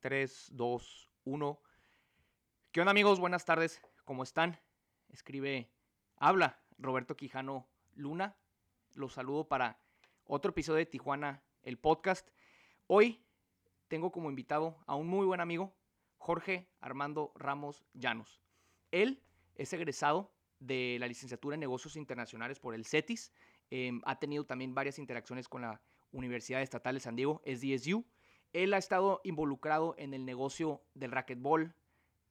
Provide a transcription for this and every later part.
3, 2, 1. ¿Qué onda amigos? Buenas tardes. ¿Cómo están? Escribe, habla Roberto Quijano Luna. Los saludo para otro episodio de Tijuana, el podcast. Hoy tengo como invitado a un muy buen amigo, Jorge Armando Ramos Llanos. Él es egresado de la licenciatura en negocios internacionales por el CETIS. Em, ha tenido también varias interacciones con la Universidad Estatal de San Diego, SDSU. Él ha estado involucrado en el negocio del racquetball,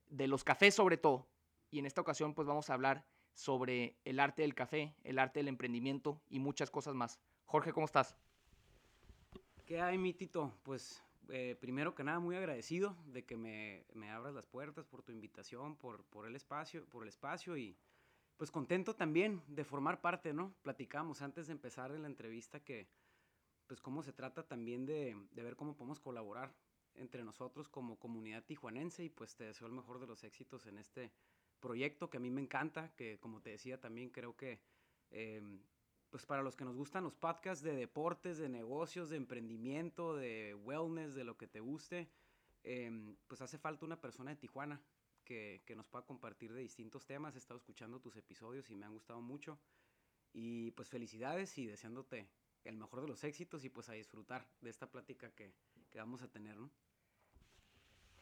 de los cafés sobre todo. Y en esta ocasión pues vamos a hablar sobre el arte del café, el arte del emprendimiento y muchas cosas más. Jorge, ¿cómo estás? ¿Qué hay, mi Tito? Pues eh, primero que nada, muy agradecido de que me, me, abras las puertas por tu invitación, por, por, el espacio, por el espacio y pues contento también de formar parte, ¿no? Platicamos antes de empezar en la entrevista que pues cómo se trata también de, de ver cómo podemos colaborar entre nosotros como comunidad tijuanense y pues te deseo el mejor de los éxitos en este proyecto que a mí me encanta, que como te decía también creo que eh, pues para los que nos gustan los podcasts de deportes, de negocios, de emprendimiento, de wellness, de lo que te guste, em, pues hace falta una persona de Tijuana que, que, nos pueda compartir de distintos temas. He estado escuchando tus episodios y me han gustado mucho. Y pues felicidades y deseándote el mejor de los éxitos y pues a disfrutar de esta plática que, que vamos a tener, ¿no?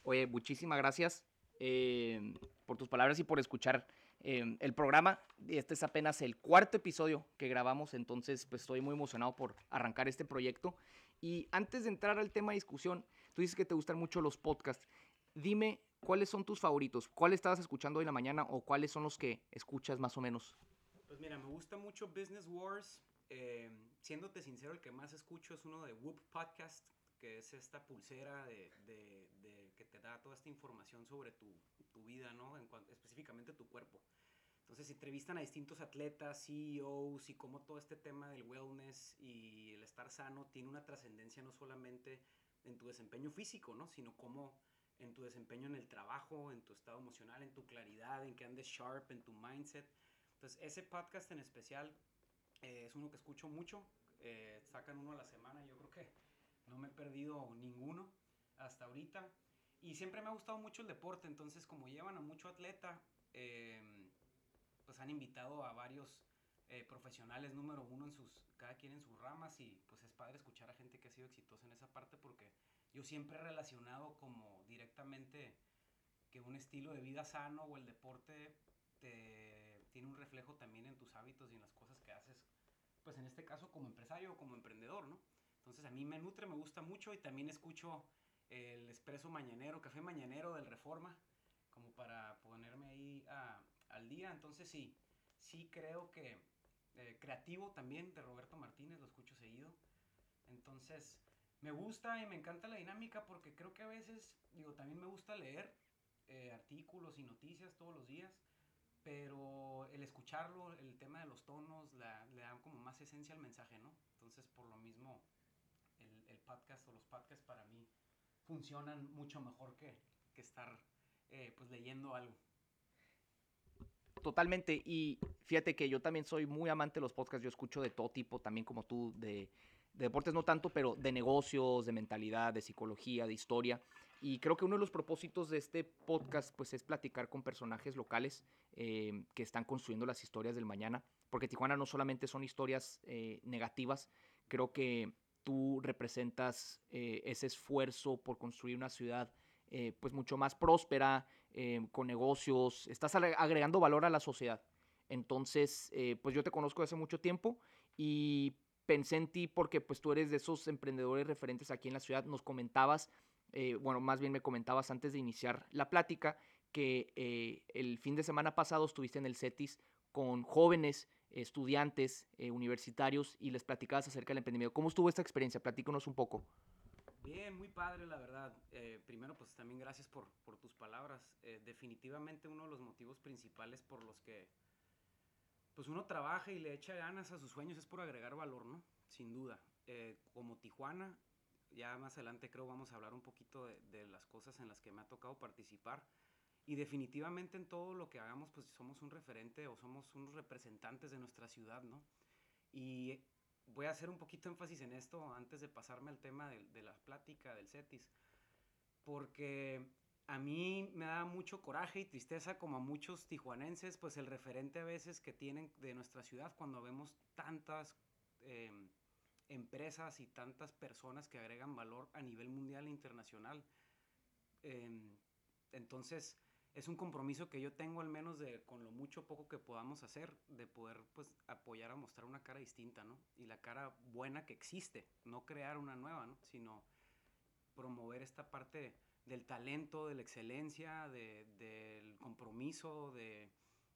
Oye, muchísimas gracias. Eh, por tus palabras y por escuchar eh, el programa. Este es apenas el cuarto episodio que grabamos, entonces pues estoy muy emocionado por arrancar este proyecto. Y antes de entrar al tema de discusión, tú dices que te gustan mucho los podcasts. Dime cuáles son tus favoritos, cuáles estabas escuchando hoy en la mañana o cuáles son los que escuchas más o menos. Pues mira, me gusta mucho Business Wars. Eh, siéndote sincero, el que más escucho es uno de Whoop Podcast, que es esta pulsera de, que te da toda esta información sobre tu, vida, ¿no? En específicamente tu cuerpo. Entonces entrevistan a distintos atletas, CEOs y cómo todo este tema del wellness y el estar sano tiene una trascendencia no solamente en tu desempeño físico, ¿no? Sino cómo en tu desempeño en el trabajo, en tu estado emocional, en tu claridad, en que andes sharp, en tu mindset. Entonces ese podcast en especial eh, es uno que escucho mucho. Eh, sacan uno a la semana, yo creo que no me he perdido ninguno hasta ahorita. Y siempre me ha gustado mucho el deporte, entonces como llevan a mucho atleta, em, pues han invitado a varios eh, profesionales número uno en sus, cada quien en sus ramas y pues es padre escuchar a gente que ha sido exitosa en esa parte porque yo siempre he relacionado como directamente que un estilo de vida sano o el deporte te, tiene un reflejo también en tus hábitos y en las cosas que haces, pues en este caso como empresario o como emprendedor, ¿no? Entonces a mí me nutre, me gusta mucho y también escucho el expreso mañanero, café mañanero del Reforma, como para ponerme ahí al día. Entonces sí, sí creo que eh, creativo también de Roberto Martínez, lo escucho seguido. Entonces me gusta y me encanta la dinámica porque creo que a veces, digo, también me gusta leer eh, artículos y noticias todos los días, pero el escucharlo, el tema de los tonos, le da como más esencia al mensaje, ¿no? Entonces por lo mismo el, podcast o los podcasts para mí funcionan mucho mejor que, que estar eh, pues leyendo algo. Totalmente, y fíjate que yo también soy muy amante de los podcasts, yo escucho de todo tipo, también como tú, de, deportes no tanto, pero de negocios, de mentalidad, de psicología, de historia. Y creo que uno de los propósitos de este podcast pues es platicar con personajes locales eh, que están construyendo las historias del mañana, porque Tijuana no solamente son historias eh, negativas, creo que tú representas eh, ese esfuerzo por construir una ciudad eh, pues mucho más próspera, con negocios, estás agregando valor a la sociedad. Entonces, pues yo te conozco hace mucho tiempo y pensé en ti porque pues tú eres de esos emprendedores referentes aquí en la ciudad. Nos comentabas, bueno, más bien me comentabas antes de iniciar la plática que el fin de semana pasado estuviste en el CETIS con jóvenes estudiantes eh, universitarios y les platicabas acerca del emprendimiento. ¿Cómo estuvo esta experiencia? Platícanos un poco. Bien, muy padre, la verdad. Eh, primero, pues también gracias por, tus palabras. Eh, definitivamente uno de los motivos principales por los que pues uno trabaja y le echa ganas a sus sueños es por agregar valor, ¿no? Sin duda. como Tijuana, ya más adelante creo vamos a hablar un poquito de, de las cosas en las que me ha tocado participar y definitivamente en todo lo que hagamos, pues somos un referente o somos unos representantes de nuestra ciudad, ¿no? Y voy a hacer un poquito énfasis en esto antes de pasarme al tema de, la plática del CETIS. porque a mí me da mucho coraje y tristeza como a muchos tijuanenses, pues el referente a veces que tienen de nuestra ciudad cuando vemos tantas em, empresas y tantas personas que agregan valor a nivel mundial e internacional. Em, entonces, es un compromiso que yo tengo al menos de con lo mucho poco que podamos hacer, de poder pues apoyar a mostrar una cara distinta, ¿no? Y la cara buena que existe, no crear una nueva, ¿no? Sino promover esta parte del talento, de la excelencia, del compromiso, de,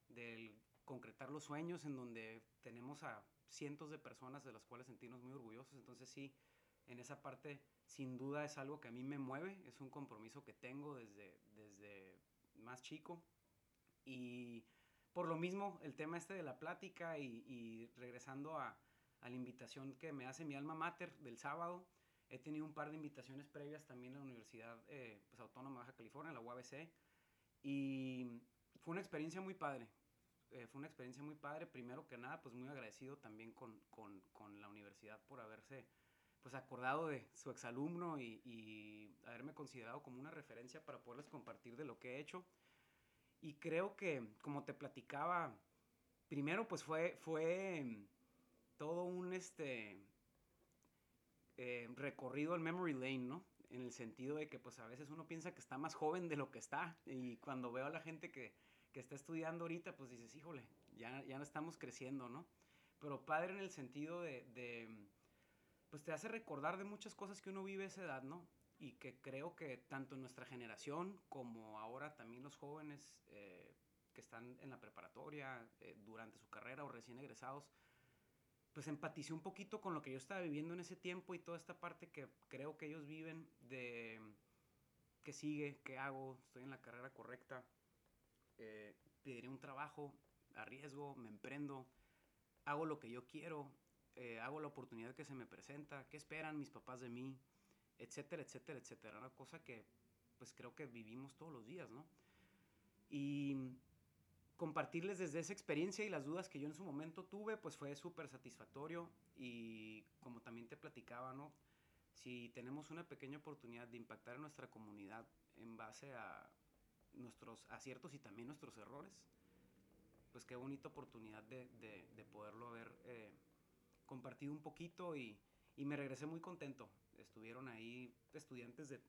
del concretar los sueños en donde tenemos a cientos de personas de las cuales sentirnos muy orgullosos. Entonces sí, en esa parte sin duda es algo que a mí me mueve, es un compromiso que tengo desde, desde más chico. Y por lo mismo, el tema este de la plática y, regresando a, a, la invitación que me hace mi alma mater del sábado, he tenido un par de invitaciones previas también en la Universidad eh, pues, Autónoma de Baja California, la UABC, y fue una experiencia muy padre. Eh, fue una experiencia muy padre, primero que nada, pues muy agradecido también con, con, con la universidad por haberse pues acordado de su exalumno y, y haberme considerado como una referencia para poderles compartir de lo que he hecho. Y creo que, como te platicaba, primero pues fue, fue todo un este, eh, recorrido al memory lane, ¿no? En el sentido de que pues a veces uno piensa que está más joven de lo que está y cuando veo a la gente que, está estudiando ahorita, pues dices, híjole, ya, ya no estamos creciendo, ¿no? Pero padre en el sentido de pues te hace recordar de muchas cosas que uno vive a esa edad, ¿no? Y que creo que tanto nuestra generación como ahora también los jóvenes eh, que están en la preparatoria, eh, durante su carrera o recién egresados, pues empaticé un poquito con lo que yo estaba viviendo en ese tiempo y toda esta parte que creo que ellos viven de qué sigue, qué hago, estoy en la carrera correcta, eh, pediré un trabajo, arriesgo, me emprendo, hago lo que yo quiero, eh, hago la oportunidad que se me presenta, qué esperan mis papás de mí, etcétera, etcétera, etcétera. Una cosa que pues creo que vivimos todos los días, ¿no? Y compartirles desde esa experiencia y las dudas que yo en su momento tuve, pues fue súper satisfactorio y como también te platicaba, ¿no? Si tenemos una pequeña oportunidad de impactar en nuestra comunidad en base a nuestros aciertos y también nuestros errores, pues qué bonita oportunidad de, de, de poderlo haber eh, compartido un poquito y, y, me regresé muy contento. Estuvieron ahí estudiantes de,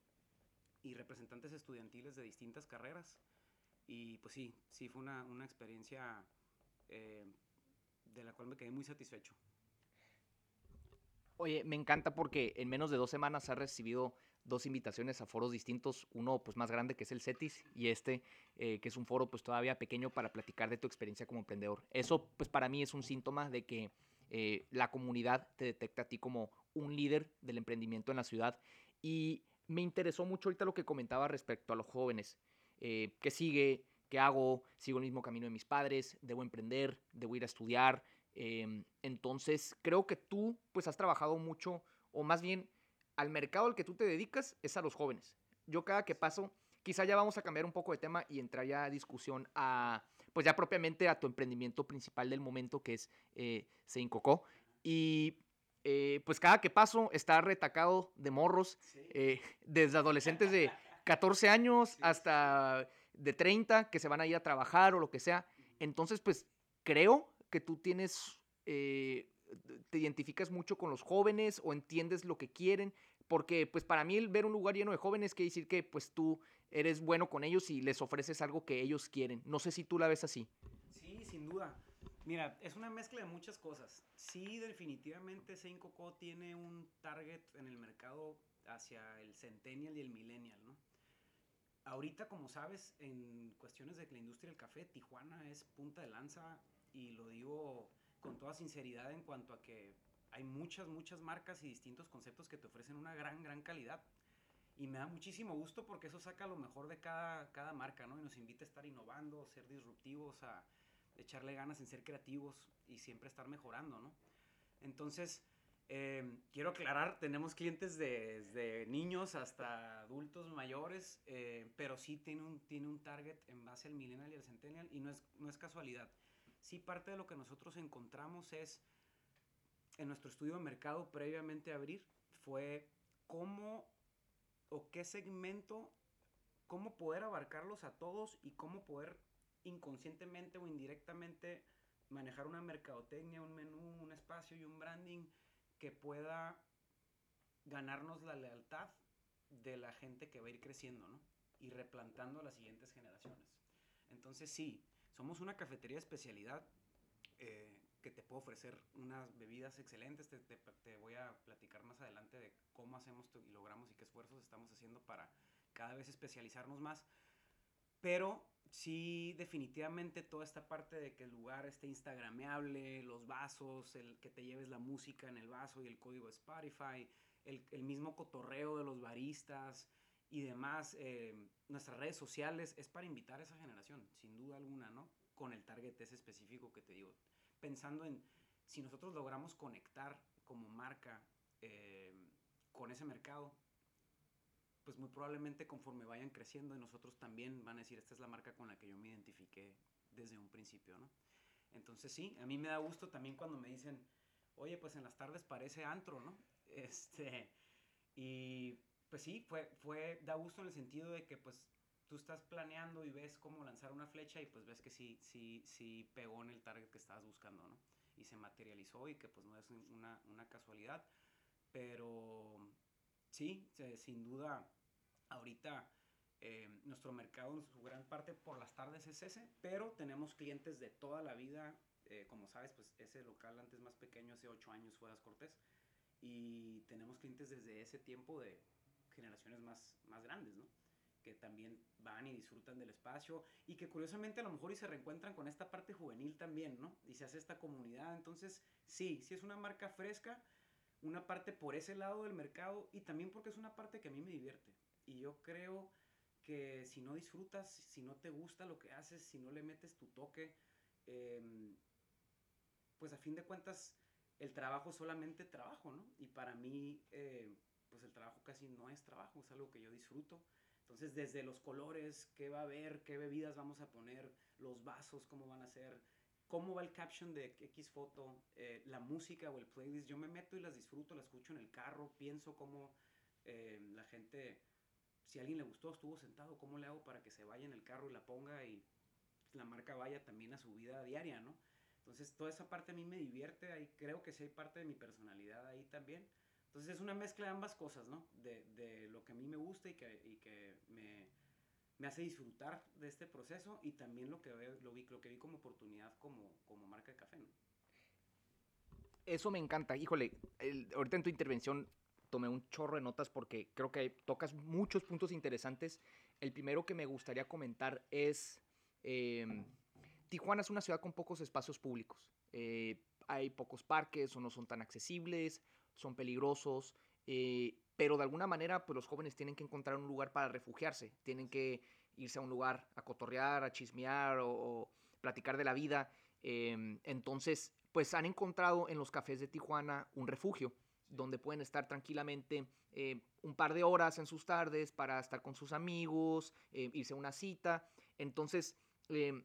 y representantes estudiantiles de distintas carreras y pues sí, sí fue una, una experiencia eh, de la cual me quedé muy satisfecho. Oye, me encanta porque en menos de dos semanas has recibido dos invitaciones a foros distintos, uno pues más grande que es el CETIS y este eh, que es un foro pues todavía pequeño para platicar de tu experiencia como emprendedor. Eso pues para mí es un síntoma de que eh, la comunidad te detecta a ti como un líder del emprendimiento en la ciudad. Y me interesó mucho ahorita lo que comentaba respecto a los jóvenes. Eh, ¿Qué sigue? ¿Qué hago? ¿Sigo el mismo camino de mis padres? ¿Debo emprender? ¿Debo ir a estudiar? Em, entonces, creo que tú pues has trabajado mucho, o más bien al mercado al que tú te dedicas es a los jóvenes. Yo cada que paso, quizá ya vamos a cambiar un poco de tema y entrar ya a discusión a pues ya propiamente a tu emprendimiento principal del momento, que es eh, Seinkoko. Y eh, pues cada que paso está retacado de morros, eh, desde adolescentes de 14 años hasta de 30 que se van a ir a trabajar o lo que sea. Entonces, pues creo que tú tienes, eh, te identificas mucho con los jóvenes o entiendes lo que quieren, porque pues para mí ver un lugar lleno de jóvenes quiere decir que pues tú eres bueno con ellos y les ofreces algo que ellos quieren. No sé si tú la ves así. Sí, sin duda. Mira, es una mezcla de muchas cosas. Sí, definitivamente Co tiene un target en el mercado hacia el centennial y el millennial, ¿no? Ahorita, como sabes, en cuestiones de la industria del café, Tijuana es punta de lanza y lo digo con toda sinceridad en cuanto a que hay muchas, muchas marcas y distintos conceptos que te ofrecen una gran, gran calidad y me da muchísimo gusto porque eso saca lo mejor de cada, cada marca, ¿no? Y nos invita a estar innovando, ser disruptivos, a echarle ganas en ser creativos y siempre estar mejorando, ¿no? Entonces, eh, quiero aclarar, tenemos clientes desde niños hasta adultos mayores, eh, pero sí tiene un, tiene un target en base al millennial y al centennial y no es, no es casualidad. Sí, parte de lo que nosotros encontramos es, en nuestro estudio de mercado previamente a abrir, fue cómo o qué segmento, cómo poder abarcarlos a todos y cómo poder inconscientemente o indirectamente manejar una mercadotecnia, un menú, un espacio y un branding que pueda ganarnos la lealtad de la gente que va a ir creciendo, ¿no? Y replantando a las siguientes generaciones. Entonces sí, somos una cafetería de especialidad eh, que te puedo ofrecer unas bebidas excelentes. Te, te, voy a platicar más adelante de cómo hacemos y logramos y qué esfuerzos estamos haciendo para cada vez especializarnos más. Pero sí, definitivamente toda esta parte de que el lugar esté instagrameable, los vasos, el que te lleves la música en el vaso y el código de Spotify, el, el mismo cotorreo de los baristas y demás, eh, nuestras redes sociales, es para invitar a esa generación, sin duda alguna, ¿no? Con el target ese específico que te digo. Pensando en si nosotros logramos conectar como marca eh, con ese mercado, pues muy probablemente conforme vayan creciendo, nosotros también van a decir, esta es la marca con la que yo me identifiqué desde un principio, ¿no? Entonces sí, a mí me da gusto también cuando me dicen, oye, pues en las tardes parece antro, ¿no? Este, y pues sí, fue, fue, da gusto en el sentido de que pues tú estás planeando y ves cómo lanzar una flecha y pues ves que sí, sí, sí pegó en el target que estabas buscando, ¿no? Y se materializó y que pues no es una, una casualidad, pero sí, sin duda, ahorita eh, nuestro mercado en su gran parte por las tardes es ese, pero tenemos clientes de toda la vida, eh, como sabes, pues ese local antes más pequeño, hace ocho años fue Las Cortés, y tenemos clientes desde ese tiempo de generaciones más, más grandes, ¿no? Que también van y disfrutan del espacio y que curiosamente a lo mejor y se reencuentran con esta parte juvenil también, ¿no? Y se hace esta comunidad, entonces sí, sí es una marca fresca, una parte por ese lado del mercado y también porque es una parte que a mí me divierte. Y yo creo que si no disfrutas, si no te gusta lo que haces, si no le metes tu toque, em, pues a fin de cuentas el trabajo solamente trabajo, ¿no? Y para mí, eh, pues el trabajo casi no es trabajo, es algo que yo disfruto. Entonces, desde los colores, qué va a haber, qué bebidas vamos a poner, los vasos, cómo van a ser, cómo va el caption de X foto, eh, la música o el playlist, yo me meto y las disfruto, las escucho en el carro, pienso cómo eh, la gente, si a alguien le gustó, estuvo sentado, cómo le hago para que se vaya en el carro y la ponga y la marca vaya también a su vida diaria, ¿no? Entonces, toda esa parte a mí me divierte, ahí creo que sí hay parte de mi personalidad ahí también. Entonces, es una mezcla de ambas cosas, ¿no? De, de lo que a mí me gusta y que, y que me, me, hace disfrutar de este proceso y también lo que, lo vi, lo que vi como oportunidad como, como marca de café, ¿no? Eso me encanta. Híjole, ahorita en tu intervención tomé un chorro de notas porque creo que tocas muchos puntos interesantes. El primero que me gustaría comentar es... Em, Tijuana es una ciudad con pocos espacios públicos. Eh, hay pocos parques o no son tan accesibles, son peligrosos, eh, pero de alguna manera pues los jóvenes tienen que encontrar un lugar para refugiarse, tienen que irse a un lugar a cotorrear, a chismear o, platicar de la vida. Em, entonces, pues han encontrado en los cafés de Tijuana un refugio donde pueden estar tranquilamente eh, un par de horas en sus tardes para estar con sus amigos, irse a una cita. Entonces, em,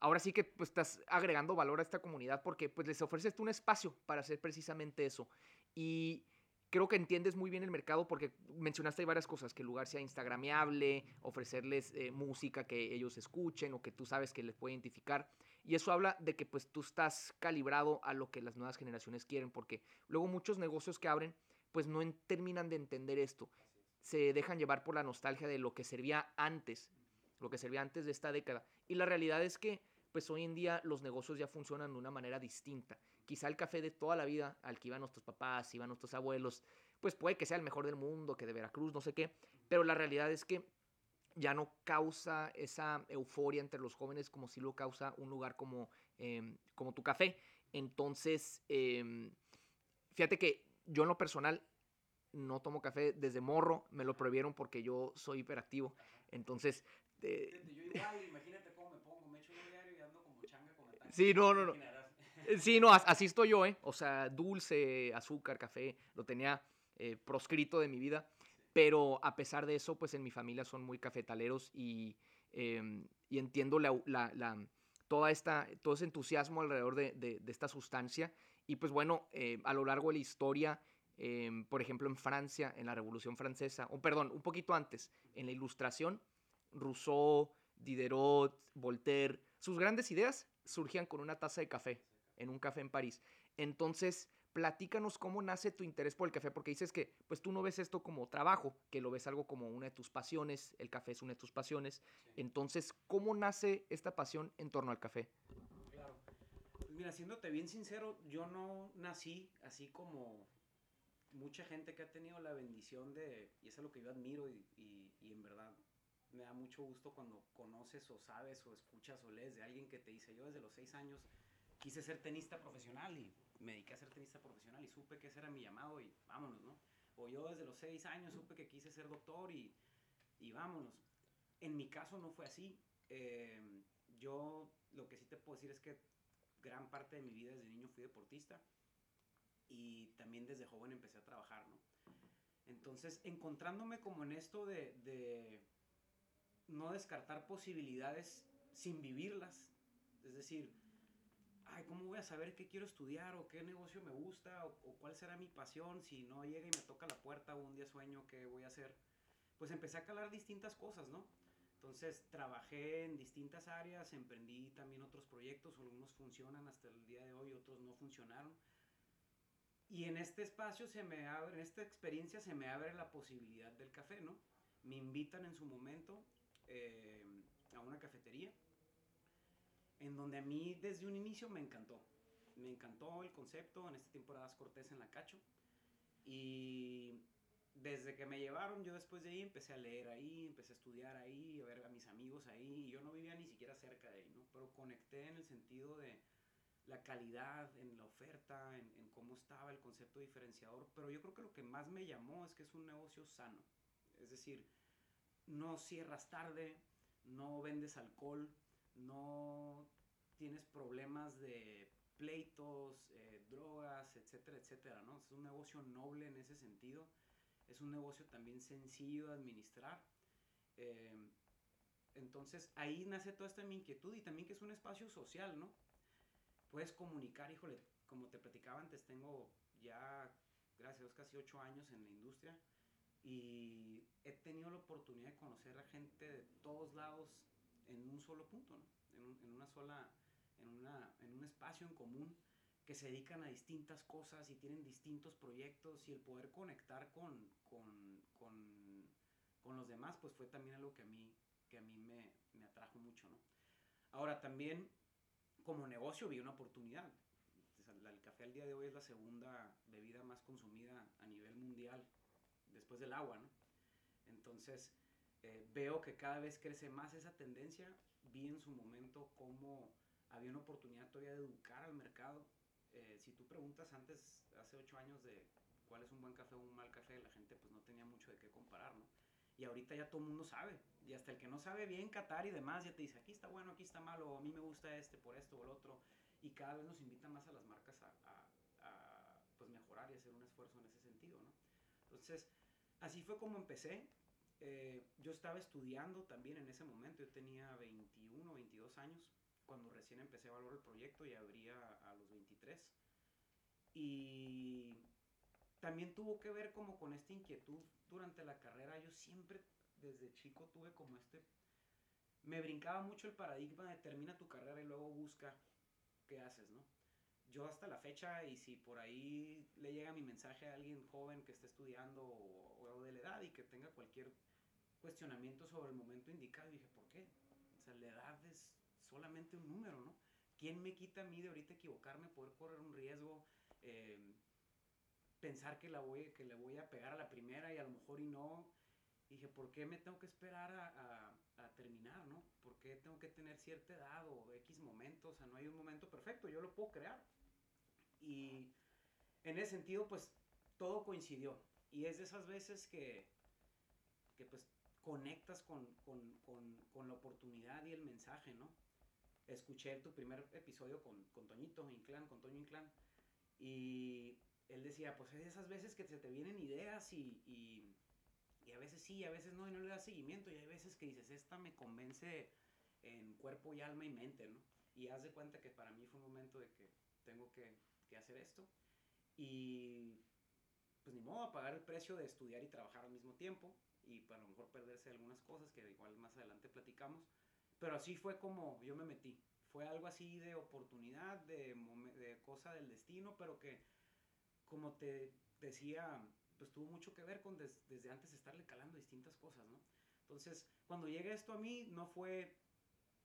ahora sí que pues, estás agregando valor a esta comunidad porque pues les ofreces un espacio para hacer precisamente eso. Y creo que entiendes muy bien el mercado porque mencionaste varias cosas, que el lugar sea instagrameable, ofrecerles eh, música que ellos escuchen o que tú sabes que les puede identificar. Y eso habla de que pues tú estás calibrado a lo que las nuevas generaciones quieren, porque luego muchos negocios que abren pues no terminan de entender esto. Se dejan llevar por la nostalgia de lo que servía antes, lo que servía antes de esta década. Y la realidad es que pues hoy en día los negocios ya funcionan de una manera distinta. Quizá el café de toda la vida al que iban nuestros papás, iban nuestros abuelos, pues puede que sea el mejor del mundo, que de Veracruz, no sé qué, pero la realidad es que ya no causa esa euforia entre los jóvenes como si lo causa un lugar como, em, como tu café. Entonces, em, fíjate que yo en lo personal no tomo café desde morro, me lo prohibieron porque yo soy hiperactivo. Entonces... Eh, yo igual, imagínate cómo me pongo, me echo un diario y ando como changa con Sí, no, no, no. Eh, sí, no, así estoy yo, ¿eh? O sea, dulce, azúcar, café, lo tenía eh, proscrito de mi vida. Pero a pesar de eso, pues en mi familia son muy cafetaleros y, em, y entiendo la, la, toda esta, todo ese entusiasmo alrededor de, de, esta sustancia. Y pues bueno, a lo largo de la historia Em, por ejemplo, en Francia, en la Revolución Francesa, o perdón, un poquito antes, en la Ilustración, Rousseau, Diderot, Voltaire, sus grandes ideas surgían con una taza de café, en un café en París. Entonces, platícanos cómo nace tu interés por el café, porque dices que pues tú no ves esto como trabajo, que lo ves algo como una de tus pasiones, el café es una de tus pasiones. Entonces, ¿cómo nace esta pasión en torno al café? Claro. Pues mira, siéndote bien sincero, yo no nací así como mucha gente que ha tenido la bendición de, y es lo que yo admiro y, y, en verdad me da mucho gusto cuando conoces o sabes o escuchas o lees de alguien que te dice, yo desde los seis años quise ser tenista profesional y me dediqué a ser tenista profesional y supe que ese era mi llamado y vámonos, ¿no? O yo desde los seis años supe que quise ser doctor y, y vámonos. En mi caso no fue así. Eh, yo lo que sí te puedo decir es que gran parte de mi vida desde niño fui deportista y también desde joven empecé a trabajar, ¿no? Entonces, encontrándome como en esto de, de no descartar posibilidades sin vivirlas, es decir, ay, ¿cómo voy a saber qué quiero estudiar o qué negocio me gusta o, o, cuál será mi pasión si no llega y me toca la puerta o un día sueño qué voy a hacer? Pues empecé a calar distintas cosas, ¿no? Entonces trabajé en distintas áreas, emprendí también otros proyectos, algunos funcionan hasta el día de hoy, otros no funcionaron. Y en este espacio se me abre, en esta experiencia se me abre la posibilidad del café, ¿no? Me invitan en su momento eh, a una cafetería, en donde a mí desde un inicio me encantó. Me encantó el concepto, en tiempo era Das Cortés en la Cacho. Y desde que me llevaron, yo después de ahí empecé a leer ahí, empecé a estudiar ahí, a ver a mis amigos ahí. Yo no vivía ni siquiera cerca de ahí, ¿no? Pero conecté en el sentido de la calidad, en la oferta, en, cómo estaba el concepto diferenciador, pero yo creo que lo que más me llamó es que es un negocio sano. Es decir, no cierras tarde, no vendes alcohol, no tienes problemas de pleitos, eh, drogas, etcétera, etcétera, ¿no? Es un negocio noble en ese sentido, es un negocio también sencillo de administrar. Eh, entonces ahí nace toda esta inquietud y también que es un espacio social, ¿no? puedes comunicar, híjole, como te platicaba antes, tengo ya, gracias a Dios, casi ocho años en la industria y he tenido la oportunidad de conocer a gente de todos lados en un solo punto, ¿no? en, en, una sola, en, una, en un espacio en común que se dedican a distintas cosas y tienen distintos proyectos y el poder conectar con, con, con, con los demás, pues fue también algo que a mí, que a mí me, me atrajo mucho, ¿no? Ahora también como negocio vi una oportunidad. El café al día de hoy es la segunda bebida más consumida a nivel mundial después del agua, ¿no? Entonces, eh, veo que cada vez crece más esa tendencia. Vi en su momento cómo había una oportunidad todavía de educar al mercado. Eh, si tú preguntas antes, hace ocho años, de cuál es un buen café o un mal café, la gente pues no tenía mucho de qué comparar, ¿no? Y ahorita ya todo el mundo sabe. Y hasta el que no sabe bien Qatar y demás ya te dice, aquí está bueno, aquí está malo, a mí me gusta este por esto o el otro. Y cada vez nos invita más a las marcas a, a, a pues mejorar y hacer un esfuerzo en ese sentido, ¿no? Entonces, así fue como empecé. Eh, yo estaba estudiando también en ese momento, yo tenía 21, 22 años cuando recién empecé a valorar el proyecto y abría a los 23. Y también tuvo que ver como con esta inquietud durante la carrera. Yo siempre desde chico tuve como este... Me brincaba mucho el paradigma de termina tu carrera y luego busca qué haces, ¿no? Yo hasta la fecha, y si por ahí le llega mi mensaje a alguien joven que esté estudiando o, de la edad y que tenga cualquier cuestionamiento sobre el momento indicado, dije, ¿por qué? O sea, la edad es solamente un número, ¿no? ¿Quién me quita a mí de ahorita equivocarme, poder correr un riesgo? Eh, pensar que, la voy, que le voy a pegar a la primera y a lo mejor y no. dije, ¿por qué me tengo que esperar a, a, terminar, no? ¿Por qué tengo que tener cierta edad o X momentos? O sea, no hay un momento perfecto, yo lo puedo crear. Y en ese sentido, pues, todo coincidió. Y es de esas veces que, que pues, conectas con, con, con, con la oportunidad y el mensaje, ¿no? Escuché tu primer episodio con, con Toñito Inclán, con Toño Inclán, y él decía, pues es esas veces que se te vienen ideas y, y, y, a veces sí, a veces no, y no le das seguimiento, y hay veces que dices, esta me convence en cuerpo y alma y mente, ¿no? Y haz de cuenta que para mí fue un momento de que tengo que, hacer esto. Y pues ni modo, a pagar el precio de estudiar y trabajar al mismo tiempo y para lo mejor perderse algunas cosas que igual más adelante platicamos. Pero así fue como yo me metí. Fue algo así de oportunidad, de, de cosa del destino, pero que, como te decía, pues tuvo mucho que ver con desde antes estarle calando distintas cosas, ¿no? Entonces, cuando llega esto a mí, no fue,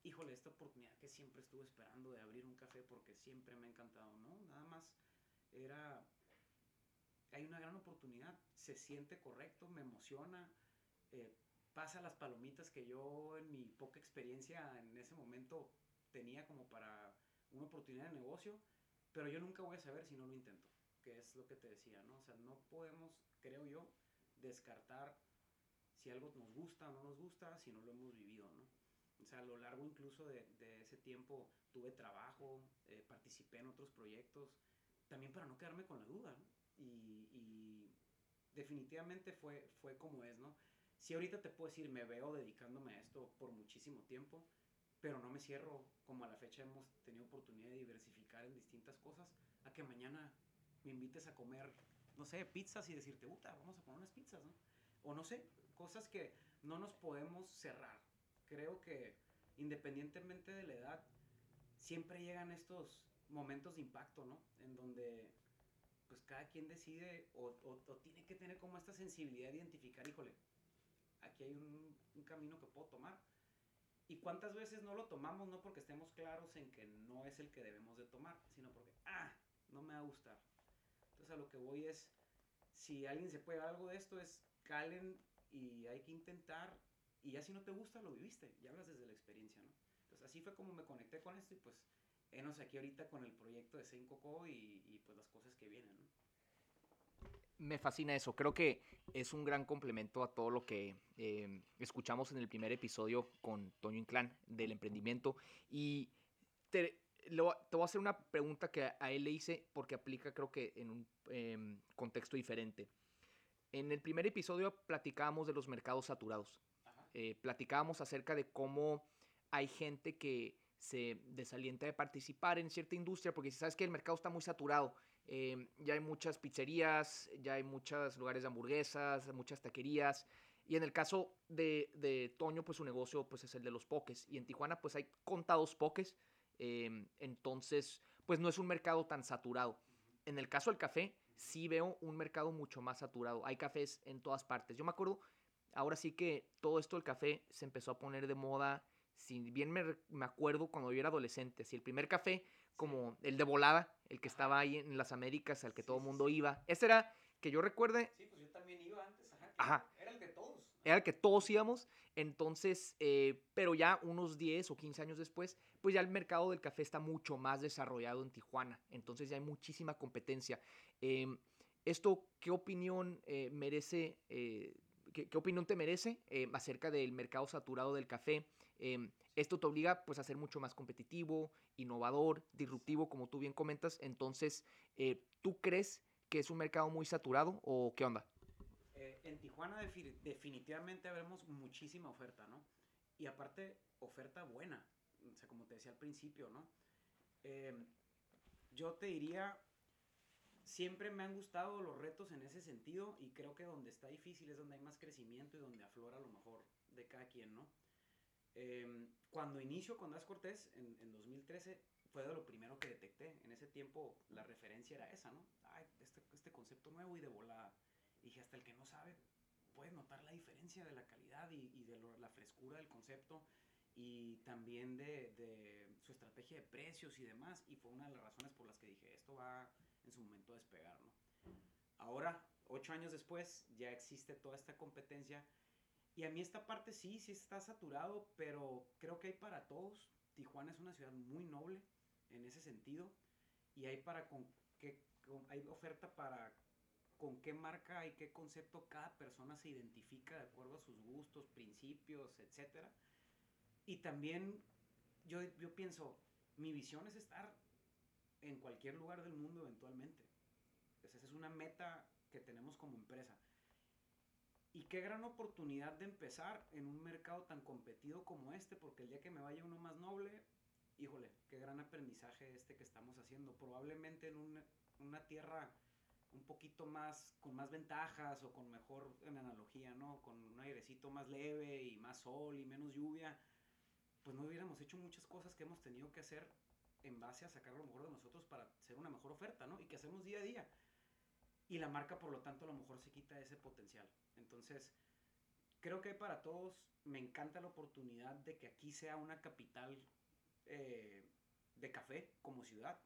híjole, esta oportunidad que siempre estuve esperando de abrir un café porque siempre me ha encantado, ¿no? Nada más era, hay una gran oportunidad, se siente correcto, me emociona, eh, pasa las palomitas que yo en mi poca experiencia en ese momento tenía como para una oportunidad de negocio, pero yo nunca voy a saber si no lo intento, que es lo que te decía, ¿no? O sea, no podemos, creo yo, descartar si algo nos gusta o no nos gusta si no lo hemos vivido, ¿no? O sea, a lo largo incluso de, de ese tiempo tuve trabajo, eh, participé en otros proyectos, también para no quedarme con la duda, ¿no? Y, y definitivamente fue, fue como es, ¿no? Si ahorita te puedo decir, me veo dedicándome a esto por muchísimo tiempo, pero no me cierro, como a la fecha hemos tenido oportunidad de diversificar en distintas cosas, a que mañana me invites a comer, no sé, pizzas y decirte, puta, vamos a poner unas pizzas, ¿no? O no sé, cosas que no nos podemos cerrar. Creo que independientemente de la edad, siempre llegan estos momentos de impacto, ¿no? En donde pues cada quien decide o, tiene que tener como esta sensibilidad de identificar, híjole, aquí hay un, un, camino que puedo tomar. Y cuántas veces no lo tomamos, no porque estemos claros en que no es el que debemos de tomar, sino porque, ah, no me va a gustar. Lo que voy es, si alguien se puede algo de esto, es calen y hay que intentar, y ya si no te gusta, lo viviste, ya hablas desde la experiencia, ¿no? Entonces así fue como me conecté con esto y pues, enos aquí ahorita con el proyecto de Zen Coco y, y pues las cosas que vienen, me fascina eso. Creo que es un gran complemento a todo lo que eh, escuchamos en el primer episodio con Toño Inclán del emprendimiento. Y te, lo, te, voy a hacer una pregunta que a él le hice porque aplica creo que en un eh, contexto diferente. En el primer episodio platicábamos de los mercados saturados. Eh, platicábamos acerca de cómo hay gente que se desalienta de participar en cierta industria porque si sabes que el mercado está muy saturado eh, ya hay muchas pizzerías, ya hay muchos lugares de hamburguesas, muchas taquerías. Y en el caso de, de, Toño, pues su negocio pues, es el de los pokés. Y en Tijuana, pues hay contados pokés. Eh, entonces, pues no es un mercado tan saturado. En el caso del café, sí veo un mercado mucho más saturado. Hay cafés en todas partes. Yo me acuerdo, ahora sí que todo esto del café se empezó a poner de moda. Si bien me, me acuerdo cuando yo era adolescente, si el primer café como el de volada, el que estaba ahí en las Américas, al que todo el mundo iba. Ese era, que yo recuerde... Sí, pues yo también iba antes, ajá. Todos. Era el que todos íbamos. Entonces, eh, pero ya unos 10 o 15 años después, pues ya el mercado del café está mucho más desarrollado en Tijuana. Entonces ya hay muchísima competencia. Em, ¿Esto qué opinión eh, merece, eh, qué, opinión te merece acerca del mercado saturado del café? Em, esto te obliga pues a ser mucho más competitivo, innovador, disruptivo, como tú bien comentas. Entonces, eh, ¿tú crees que es un mercado muy saturado o qué onda? Eh, en Tijuana definitivamente vemos muchísima oferta, ¿no? Y aparte, oferta buena, o sea, como te decía al principio, ¿no? Eh, yo te diría, siempre me han gustado los retos en ese sentido y creo que donde está difícil es donde hay más crecimiento y donde aflora lo mejor de cada quien, ¿no? Eh, cuando inicio con Das Cortés, en, en, 2013, fue de lo primero que detecté. En ese tiempo la referencia era esa, ¿no? Ay, este, este concepto nuevo y de volada. Y dije, hasta el que no sabe puede notar la diferencia de la calidad y, y de lo, la frescura del concepto y también de, de, su estrategia de precios y demás. Y fue una de las razones por las que dije, esto va en su momento a despegar, ¿no? Ahora, ocho años después, ya existe toda esta competencia y a mí esta parte sí, sí está saturado, pero creo que hay para todos. Tijuana es una ciudad muy noble en ese sentido y hay para con qué con, hay oferta para con qué marca y qué concepto cada persona se identifica de acuerdo a sus gustos, principios, etc. Y también yo, yo pienso, mi visión es estar en cualquier lugar del mundo eventualmente. Esa es una meta que tenemos como empresa. Y qué gran oportunidad de empezar en un mercado tan competido como este, porque el día que me vaya uno más noble, híjole, qué gran aprendizaje este que estamos haciendo. Probablemente en una tierra un poquito más, con más ventajas o con mejor, en analogía, ¿no? Con un airecito más leve y más sol y menos lluvia, pues no hubiéramos hecho muchas cosas que hemos tenido que hacer en base a sacar lo mejor de nosotros para hacer una mejor oferta, ¿no? Y que hacemos día a día. Y la marca, por lo tanto, a lo mejor se quita ese potencial. Entonces, creo que para todos me encanta la oportunidad de que aquí sea una capital eh, de café como ciudad,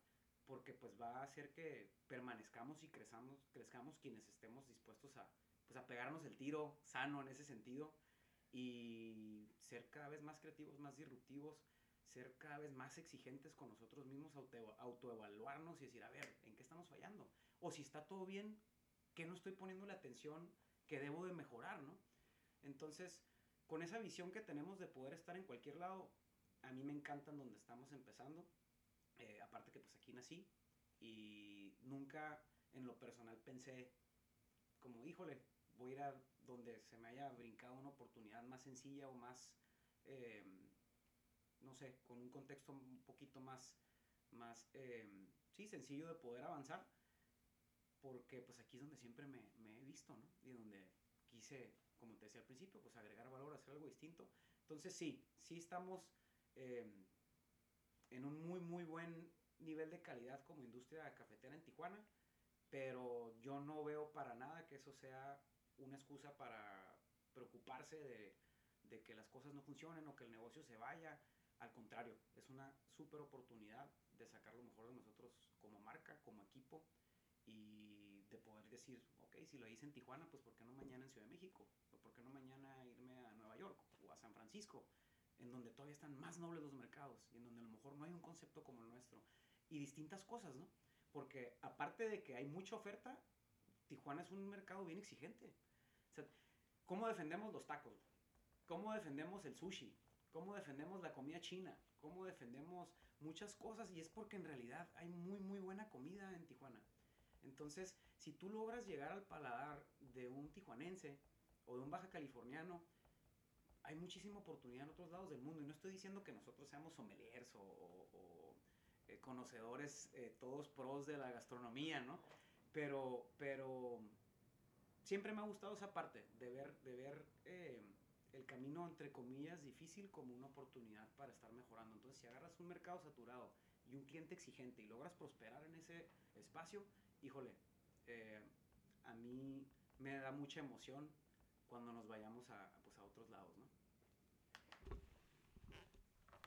porque pues va a hacer que permanezcamos y crezamos, crezcamos quienes estemos dispuestos a, pues, a pegarnos el tiro sano en ese sentido y ser cada vez más creativos, más disruptivos, ser cada vez más exigentes con nosotros mismos, auto, autoevaluarnos y decir, a ver, ¿en qué estamos fallando? O si está todo bien, ¿qué no estoy poniendo la atención que debo de mejorar, no? Entonces, con esa visión que tenemos de poder estar en cualquier lado, a mí me encantan donde estamos empezando. Eh, aparte que pues aquí nací y nunca en lo personal pensé como, híjole, voy a ir a donde se me haya brincado una oportunidad más sencilla o más, eh, no sé, con un contexto un poquito más, más eh, sí, sencillo de poder avanzar, porque pues aquí es donde siempre me, he visto, ¿no? Y donde quise, como te decía al principio, pues agregar valor, hacer algo distinto. Entonces sí, sí estamos eh, en un muy, muy buen nivel de calidad como industria cafetera en Tijuana, pero yo no veo para nada que eso sea una excusa para preocuparse de, de que las cosas no funcionen o que el negocio se vaya. Al contrario, es una súper oportunidad de sacar lo mejor de nosotros como marca, como equipo y de poder decir, ok, si lo hice en Tijuana, pues ¿por qué no mañana en Ciudad de México? ¿O por qué no mañana irme a Nueva York o a San Francisco? en donde todavía están más nobles los mercados y en donde mejor no hay un concepto como el nuestro y distintas cosas, ¿no? Porque aparte de que hay mucha oferta, Tijuana es un mercado bien exigente. ¿cómo defendemos los tacos? ¿Cómo defendemos el sushi? ¿Cómo defendemos la comida china? ¿Cómo defendemos muchas cosas? Y es porque en realidad hay muy, muy buena comida en Tijuana. Entonces, si tú logras llegar al paladar de un tijuanense o de un baja californiano, hay muchísima oportunidad en otros lados del mundo. Y no estoy diciendo que nosotros seamos sommeliers o, eh, conocedores eh, todos pros de la gastronomía, ¿no? Pero, pero siempre me ha gustado esa parte de ver, de ver eh, el camino, entre comillas, difícil como una oportunidad para estar mejorando. Entonces, si agarras un mercado saturado y un cliente exigente y logras prosperar en ese espacio, híjole, a mí me da mucha emoción cuando nos vayamos a, pues, a otros lados, ¿no?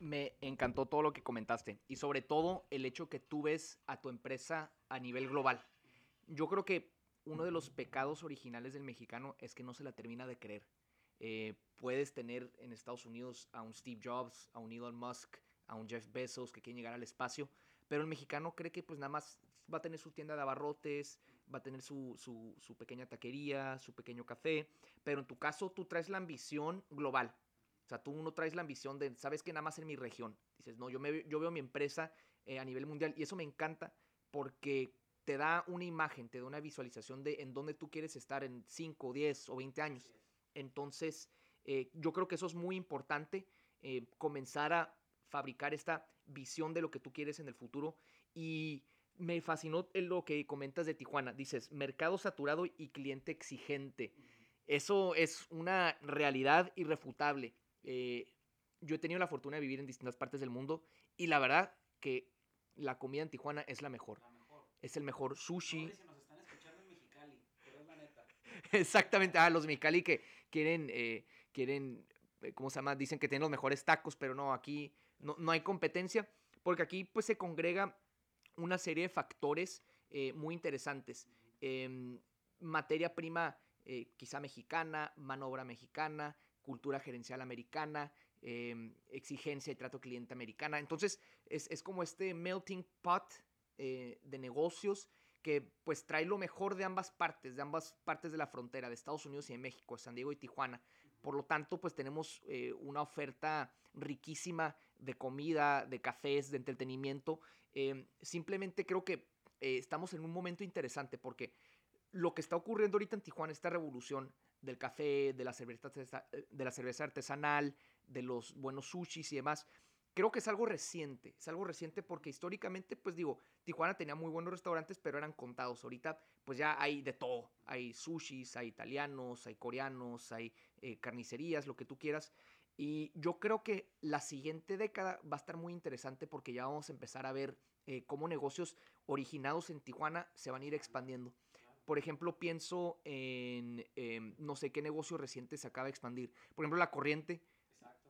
Me encantó todo lo que comentaste y sobre todo el hecho que tú ves a tu empresa a nivel global. Yo creo que uno de los pecados originales del mexicano es que no se la termina de creer. Eh, puedes tener en Estados Unidos a un Steve Jobs, a un Elon Musk, a un Jeff Bezos que quieren llegar al espacio, pero el mexicano cree que pues nada más va a tener su tienda de abarrotes, va a tener su, su, su pequeña taquería, su pequeño café, pero en tu caso tú traes la ambición global. O sea, tú no traes la ambición de, sabes que nada más en mi región. Dices, no, yo, me, yo veo mi empresa eh, a nivel mundial y eso me encanta porque te da una imagen, te da una visualización de en dónde tú quieres estar en 5, 10 o 20 años. Entonces, eh, yo creo que eso es muy importante, eh, comenzar a fabricar esta visión de lo que tú quieres en el futuro. Y me fascinó lo que comentas de Tijuana. Dices, mercado saturado y cliente exigente. Eso es una realidad irrefutable. Eh, yo he tenido la fortuna de vivir en distintas partes del mundo y la verdad que la comida en Tijuana es la mejor. Es el mejor sushi. nos están escuchando en Mexicali, pero es la neta. Exactamente, ah, los Mexicali que quieren, eh, quieren, eh, ¿cómo se llama? Dicen que tienen los mejores tacos, pero no, aquí no, no hay competencia, porque aquí pues se congrega una serie de factores muy interesantes. Em, materia prima quizá mexicana, mano obra mexicana, cultura gerencial americana, em, exigencia y trato cliente americana. Entonces, es, como este melting pot eh, de negocios que pues trae lo mejor de ambas partes, de ambas partes de la frontera, de Estados Unidos y de México, San Diego y Tijuana. Por lo tanto, pues tenemos eh, una oferta riquísima de comida, de cafés, de entretenimiento. Em, simplemente creo que eh, estamos en un momento interesante porque lo que está ocurriendo ahorita en Tijuana, esta revolución del café, de la cerveza, de la cerveza artesanal, de los buenos sushis y demás, creo que es algo reciente, es algo reciente porque históricamente, pues digo, Tijuana tenía muy buenos restaurantes, pero eran contados. Ahorita, pues ya hay de todo. Hay sushis, hay italianos, hay coreanos, hay eh, carnicerías, lo que tú quieras. Y yo creo que la siguiente década va a estar muy interesante porque ya vamos a empezar a ver eh, cómo negocios originados en Tijuana se van a ir expandiendo. Por ejemplo, pienso en em, no sé qué negocio reciente se acaba de expandir. Por ejemplo, la corriente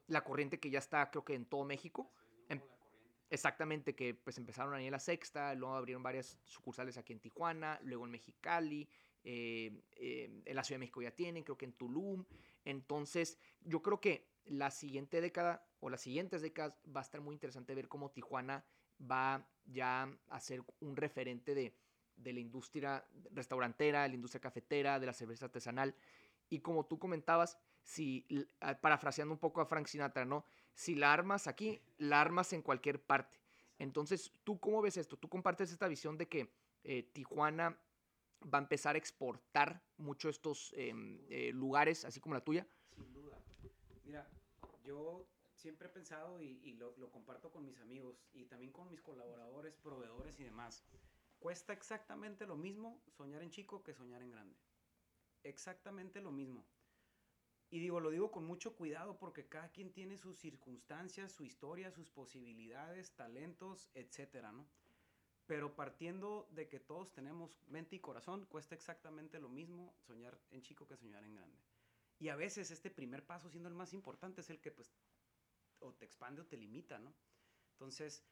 la corriente que ya está, creo que en todo México. Em, exactamente, que pues empezaron ahí en la sexta, luego abrieron varias sucursales aquí en Tijuana, luego en Mexicali, eh, eh, en la Ciudad de México ya tienen, creo que en Tulum. Entonces, yo creo que la siguiente década o las siguientes décadas va a estar muy interesante ver cómo Tijuana va ya a ser un referente de, de la industria restaurantera, de la industria cafetera, de la cerveza artesanal. Y como tú comentabas, si, ah, parafraseando un poco a Frank Sinatra, ¿no? Si la armas aquí, la armas en cualquier parte. Entonces, ¿tú cómo ves esto? ¿Tú compartes esta visión de que eh, Tijuana va a empezar a exportar mucho estos em, eh, lugares, así como la tuya? Sin duda. Mira, yo siempre he pensado y, lo, lo, comparto con mis amigos y también con mis colaboradores, proveedores y demás. Cuesta exactamente lo mismo soñar en chico que soñar en grande. Exactamente lo mismo. Y digo, lo digo con mucho cuidado porque cada quien tiene sus circunstancias, su historia, sus posibilidades, talentos, etcétera, ¿no? Pero partiendo de que todos tenemos mente y corazón, cuesta exactamente lo mismo soñar en chico que soñar en grande. Y a veces este primer paso, siendo el más importante, es el que pues o te expande o te limita, ¿no? Entonces,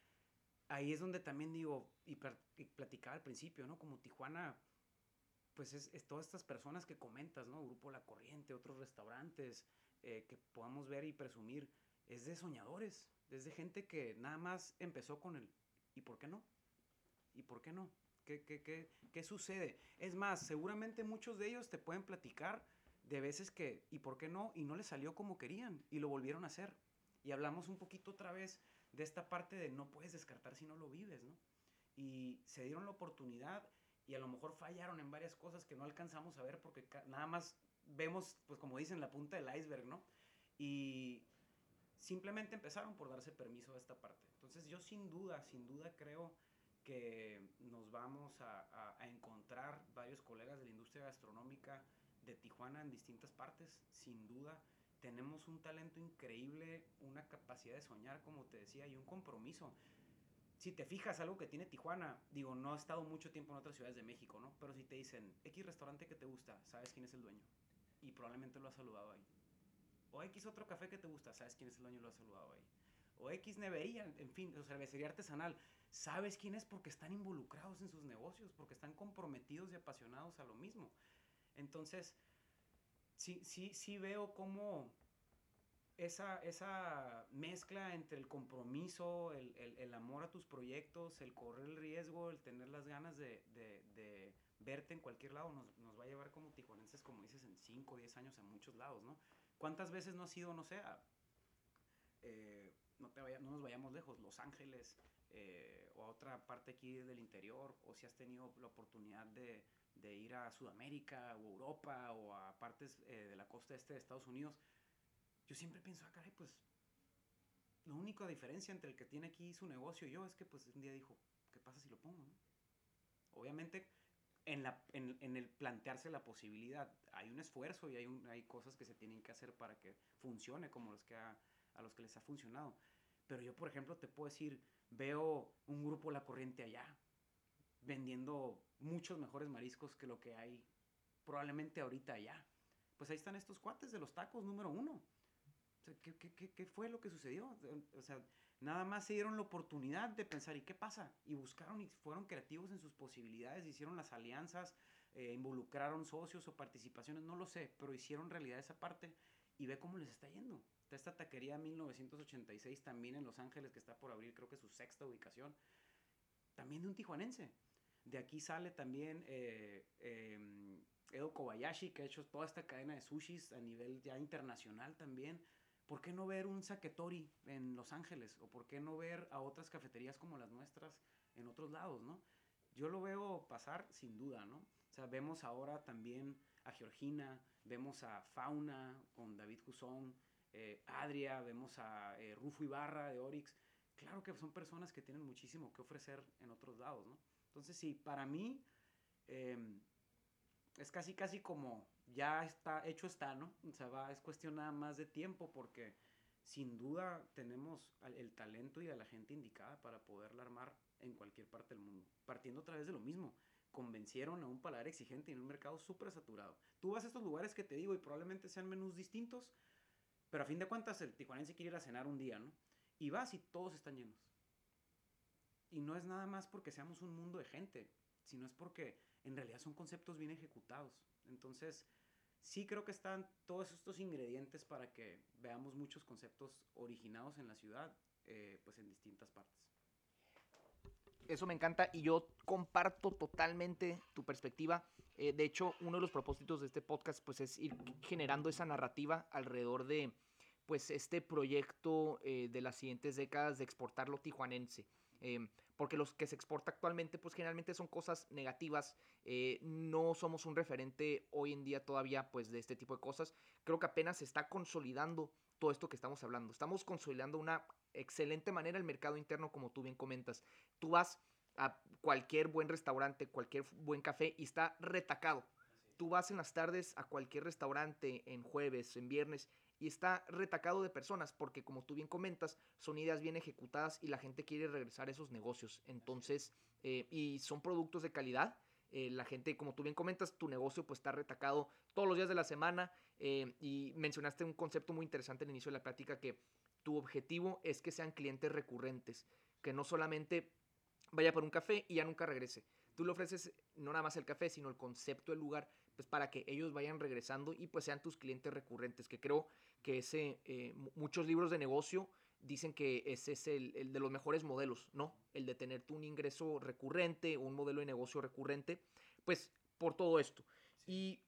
ahí es donde también digo, y, platicaba al principio, ¿no? Como Tijuana pues es, todas estas personas que comentas, ¿no? Grupo La Corriente, otros restaurantes, eh, que podamos ver y presumir, es de soñadores, es de gente que nada más empezó con el ¿y por qué no? ¿Y por qué no? ¿Qué, qué, qué, qué sucede? Es más, seguramente muchos de ellos te pueden platicar de veces que ¿y por qué no? Y no les salió como querían y lo volvieron a hacer. Y hablamos un poquito otra vez de esta parte de no puedes descartar si no lo vives, ¿no? Y se dieron la oportunidad y a lo mejor fallaron en varias cosas que no alcanzamos a ver porque nada más vemos, pues como dicen, la punta del iceberg, ¿no? Y simplemente empezaron por darse permiso a esta parte. Entonces yo sin duda, sin duda creo que nos vamos a, a, encontrar varios colegas de la industria gastronómica de Tijuana en distintas partes, sin duda. Tenemos un talento increíble, una capacidad de soñar, como te decía, y un compromiso si te fijas, algo que tiene Tijuana, digo, no ha estado mucho tiempo en otras ciudades de México, ¿no? Pero si te dicen, X restaurante que te gusta, sabes quién es el dueño. Y probablemente lo has saludado ahí. O X otro café que te gusta, sabes quién es el dueño y lo has saludado ahí. O X nevería, en fin, o cervecería artesanal, sabes quién es porque están involucrados en sus negocios, porque están comprometidos y apasionados a lo mismo. Entonces, sí, sí, sí veo cómo esa, esa mezcla entre el compromiso, el, el, amor a tus proyectos, el correr el riesgo, el tener las ganas de, de, verte en cualquier lado, nos, nos, va a llevar como tijuanenses, como dices, en 5 o 10 años a muchos lados, ¿no? ¿Cuántas veces no ha sido, no sé, eh, no, te vaya, no nos vayamos lejos, Los Ángeles eh, o a otra parte aquí del interior, o si has tenido la oportunidad de, de ir a Sudamérica o Europa o a partes eh, de la costa este de Estados Unidos, yo siempre pienso, ah, caray, pues, la única diferencia entre el que tiene aquí su negocio y yo es que, pues, un día dijo, ¿qué pasa si lo pongo, no? Obviamente, en, la, en, en, el plantearse la posibilidad, hay un esfuerzo y hay, un, hay cosas que se tienen que hacer para que funcione como los que a los que les ha funcionado. Pero yo, por ejemplo, te puedo decir, veo un grupo La Corriente allá, vendiendo muchos mejores mariscos que lo que hay probablemente ahorita allá. Pues ahí están estos cuates de los tacos número uno. ¿qué, qué, qué, fue lo que sucedió? O sea, nada más se dieron la oportunidad de pensar, ¿y qué pasa? Y buscaron y fueron creativos en sus posibilidades, hicieron las alianzas, eh, involucraron socios o participaciones, no lo sé, pero hicieron realidad esa parte y ve cómo les está yendo. Está esta taquería 1986 también en Los Ángeles, que está por abrir, creo que su sexta ubicación, también de un tijuanense. De aquí sale también eh, eh, Edo Kobayashi, que ha hecho toda esta cadena de sushis a nivel ya internacional también. ¿por qué no ver un Saketori en Los Ángeles? ¿O por qué no ver a otras cafeterías como las nuestras en otros lados, no? Yo lo veo pasar sin duda, ¿no? O vemos ahora también a Georgina, vemos a Fauna con David Cusón, eh, Adria, vemos a eh, Rufo Ibarra de Orix. claro que son personas que tienen muchísimo que ofrecer en otros lados, ¿no? Entonces, sí, para mí em, es casi, casi como ya está, hecho está, ¿no? O sea, va, es cuestión nada más de tiempo porque sin duda tenemos el talento y a la gente indicada para poderla armar en cualquier parte del mundo, partiendo otra vez de lo mismo convencieron a un paladar exigente en un mercado súper saturado. Tú vas a estos lugares que te digo y probablemente sean menús distintos, pero a fin de cuentas el tijuanense quiere ir a cenar un día, ¿no? Y vas y todos están llenos. Y no es nada más porque seamos un mundo de gente, sino es porque en realidad son conceptos bien ejecutados. Entonces, sí creo que están todos estos ingredientes para que veamos muchos conceptos originados en la ciudad, eh, pues en distintas partes. Eso me encanta y yo comparto totalmente tu perspectiva. Eh, de hecho, uno de los propósitos de este podcast pues, es ir generando esa narrativa alrededor de pues, este proyecto eh, de las siguientes décadas de exportar lo tijuanense. Em, porque los que se exporta actualmente pues generalmente son cosas negativas, eh, no somos un referente hoy en día todavía pues de este tipo de cosas, creo que apenas se está consolidando todo esto que estamos hablando, estamos consolidando una excelente manera el mercado interno como tú bien comentas, tú vas a cualquier buen restaurante, cualquier buen café y está retacado. Tú vas en las tardes a cualquier restaurante en jueves, en viernes y está retacado de personas porque como tú bien comentas, son ideas bien ejecutadas y la gente quiere regresar a esos negocios. Entonces, eh, y son productos de calidad. Eh, la gente, como tú bien comentas, tu negocio pues está retacado todos los días de la semana eh, y mencionaste un concepto muy interesante al inicio de la plática que tu objetivo es que sean clientes recurrentes, que no solamente vaya por un café y ya nunca regrese. Tú le ofreces no nada más el café, sino el concepto del lugar, pues para que ellos vayan regresando y pues sean tus clientes recurrentes, que creo que ese, eh, muchos libros de negocio dicen que ese es el, de los mejores modelos, ¿no? El de tener un ingreso recurrente, un modelo de negocio recurrente, pues por todo esto. Y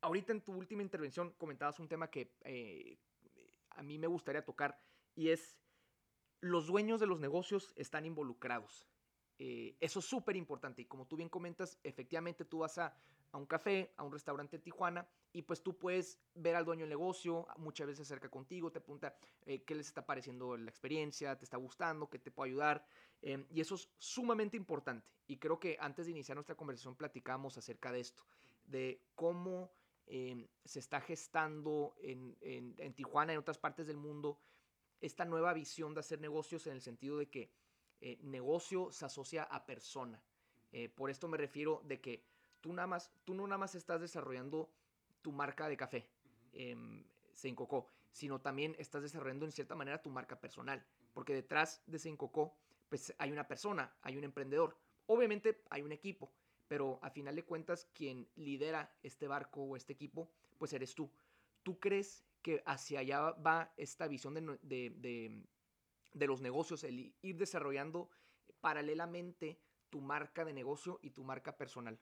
ahorita en tu última intervención comentabas un tema que eh, a mí me gustaría tocar y es los dueños de los negocios están involucrados. Eh, eso es súper importante y como tú bien comentas, efectivamente tú vas a, un café, a un restaurante en Tijuana y pues tú puedes ver al dueño del negocio, muchas veces acerca contigo, te pregunta eh, qué les está pareciendo la experiencia, te está gustando, qué te puedo ayudar em, y eso es sumamente importante y creo que antes de iniciar nuestra conversación platicamos acerca de esto, de cómo em, se está gestando en, en, Tijuana en otras partes del mundo esta nueva visión de hacer negocios en el sentido de que eh, negocio se asocia a persona. Eh, por esto me refiero de que tú, nada más, tú no nada más estás desarrollando tu marca de café, eh, Seinkoko, sino también estás desarrollando en cierta manera tu marca personal, porque detrás de Seinkoko pues hay una persona, hay un emprendedor, obviamente hay un equipo, pero a final de cuentas quien lidera este barco o este equipo pues eres tú. ¿Tú crees que hacia allá va esta visión de, los negocios, el ir desarrollando paralelamente tu marca de negocio y tu marca personal.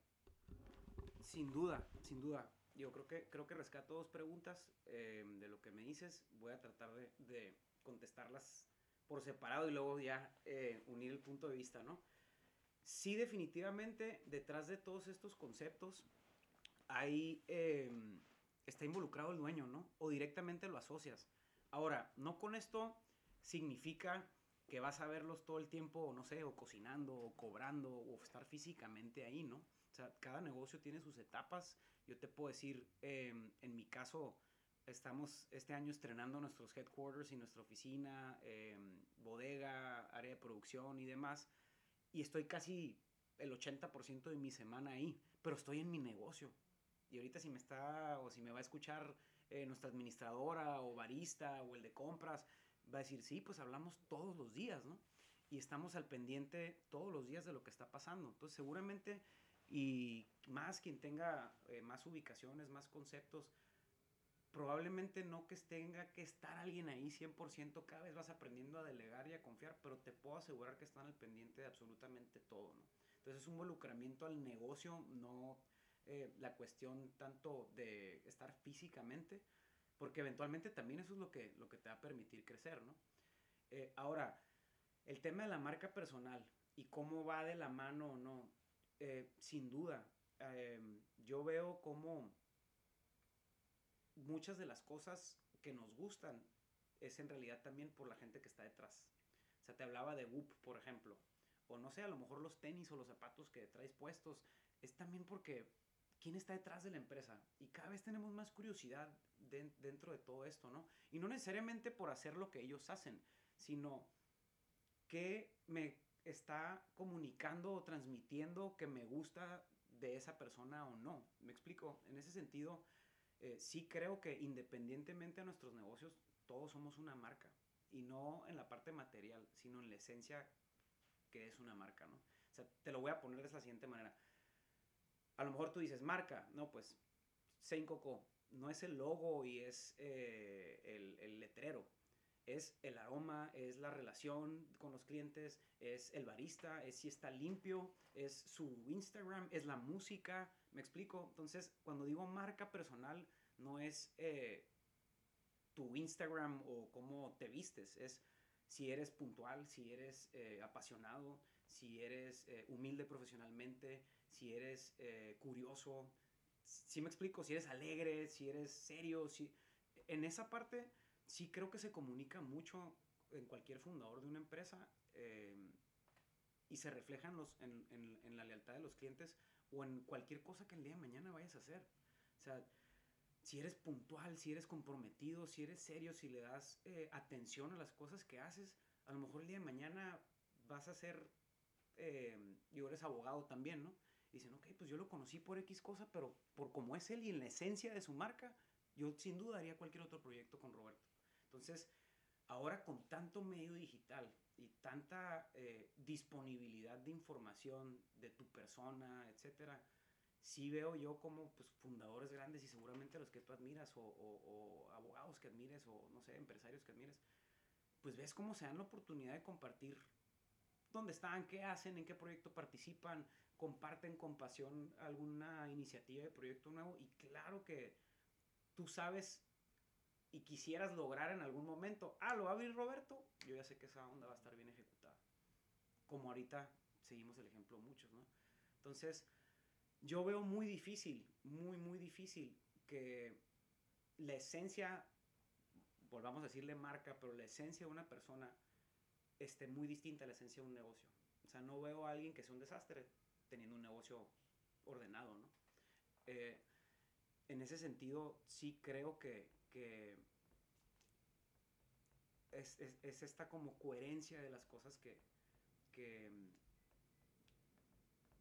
Sin duda, sin duda. Yo creo que, creo que rescato dos preguntas eh, de lo que me dices. Voy a tratar de, contestarlas por separado y luego ya eh, unir el punto de vista, ¿no? Sí, definitivamente, detrás de todos estos conceptos em, está involucrado el dueño, ¿no? O directamente lo asocias. Ahora, no con esto significa que vas a verlos todo el tiempo, no sé, o cocinando, o cobrando, o estar físicamente ahí, ¿no? O sea, cada negocio tiene sus etapas. Yo te puedo decir, em, en mi caso, estamos este año estrenando nuestros headquarters y nuestra oficina, em, bodega, área de producción y demás. Y estoy casi el 80% de mi semana ahí, pero estoy en mi negocio. Y ahorita si me está o si me va a escuchar eh, nuestra administradora o barista o el de compras, va a decir, sí, pues hablamos todos los días, ¿no? Y estamos al pendiente todos los días de lo que está pasando. Entonces seguramente, y más quien tenga eh, más ubicaciones, más conceptos, probablemente no que tenga que estar alguien ahí 100%, cada vez vas aprendiendo a delegar y a confiar, pero te puedo asegurar que están al pendiente de absolutamente todo, ¿no? Entonces es un involucramiento al negocio, no eh, la cuestión tanto de estar físicamente, porque eventualmente también eso es lo que, lo que te va a permitir crecer, ¿no? Eh, ahora, el tema de la marca personal y cómo va de la mano o no, eh, sin duda, yo veo como muchas de las cosas que nos gustan es en realidad también por la gente que está detrás. O sea, te hablaba de Whoop, por ejemplo. O no sé, a lo mejor los tenis o los zapatos que traes puestos. Es también porque quién está detrás de la empresa. Y cada vez tenemos más curiosidad dentro de todo esto, ¿no? Y no necesariamente por hacer lo que ellos hacen, sino qué me está comunicando o transmitiendo que me gusta de esa persona o no. ¿Me explico? En ese sentido, eh, sí creo que independientemente de nuestros negocios, todos somos una marca. Y no en la parte material, sino en la esencia que es una marca, ¿no? O sea, te lo voy a poner de la siguiente manera. A lo mejor tú dices marca, no, pues Sein Coco no es el logo y es eh, el letrero es el aroma, es la relación con los clientes, es el barista, es si está limpio, es su Instagram, es la música, me explico. Entonces, cuando digo marca personal, no es eh, tu Instagram o cómo te vistes, es si eres puntual, si eres eh, apasionado, si eres eh, humilde profesionalmente, si eres curioso, si me explico, si eres alegre, si eres serio, si... En esa parte sí creo que se comunica mucho en cualquier fundador de una empresa eh, y se refleja en, los, en, en, la lealtad de los clientes o en cualquier cosa que el día de mañana vayas a hacer. O sea, si eres puntual, si eres comprometido, si eres serio, si le das eh, atención a las cosas que haces, a lo mejor el día de mañana vas a ser, eh, y eres abogado también, ¿no? dicen, ok, pues yo lo conocí por X cosa, pero por cómo es él y en la esencia de su marca, yo sin duda haría cualquier otro proyecto con Roberto. Entonces, ahora con tanto medio digital y tanta eh, disponibilidad de información de tu persona, etcétera, sí veo yo como pues, fundadores grandes y seguramente los que tú admiras o, abogados que admires o no sé, empresarios que admires, pues ves cómo se dan la oportunidad de compartir dónde están, qué hacen, en qué proyecto participan, comparten con pasión alguna iniciativa de proyecto nuevo y claro que tú sabes y quisieras lograr en algún momento, ah, lo va a abrir Roberto, yo ya sé que esa onda va a estar bien ejecutada. Como ahorita seguimos el ejemplo muchos, ¿no? Entonces, yo veo muy difícil, muy, muy difícil que la esencia, volvamos a decirle marca, pero la esencia de una persona esté muy distinta a la esencia de un negocio. O sea, no veo a alguien que sea un desastre teniendo un negocio ordenado, ¿no? Eh, en ese sentido, sí creo que, que es, es, esta como coherencia de las cosas que, que,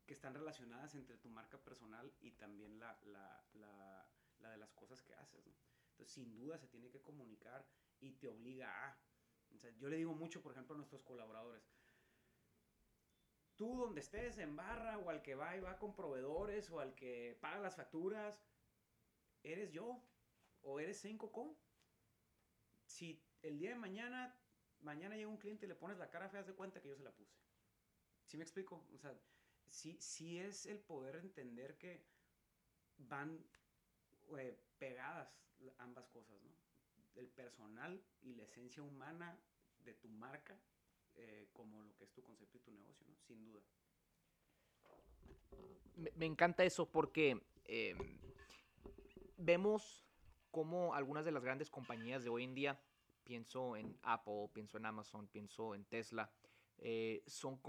que, están relacionadas entre tu marca personal y también la, la, la, la de las cosas que haces. Entonces, sin duda se tiene que comunicar y te obliga a. yo le digo mucho, por ejemplo, a nuestros colaboradores. Tú donde estés en barra o al que va y va con proveedores o al que paga las facturas, eres yo o eres Zen Coco. Si el día de mañana, mañana llega un cliente y le pones la cara fea, de cuenta que yo se la puse. ¿Sí me explico? O sea, sí, sí es el poder entender que van eh, pegadas ambas cosas, ¿no? El personal y la esencia humana de tu marca, eh, como lo que es tu concepto y tu negocio, ¿no? Sin duda. Me, encanta eso porque eh, vemos cómo algunas de las grandes compañías de hoy en día, pienso en Apple, pienso en Amazon, pienso en Tesla, eh, son,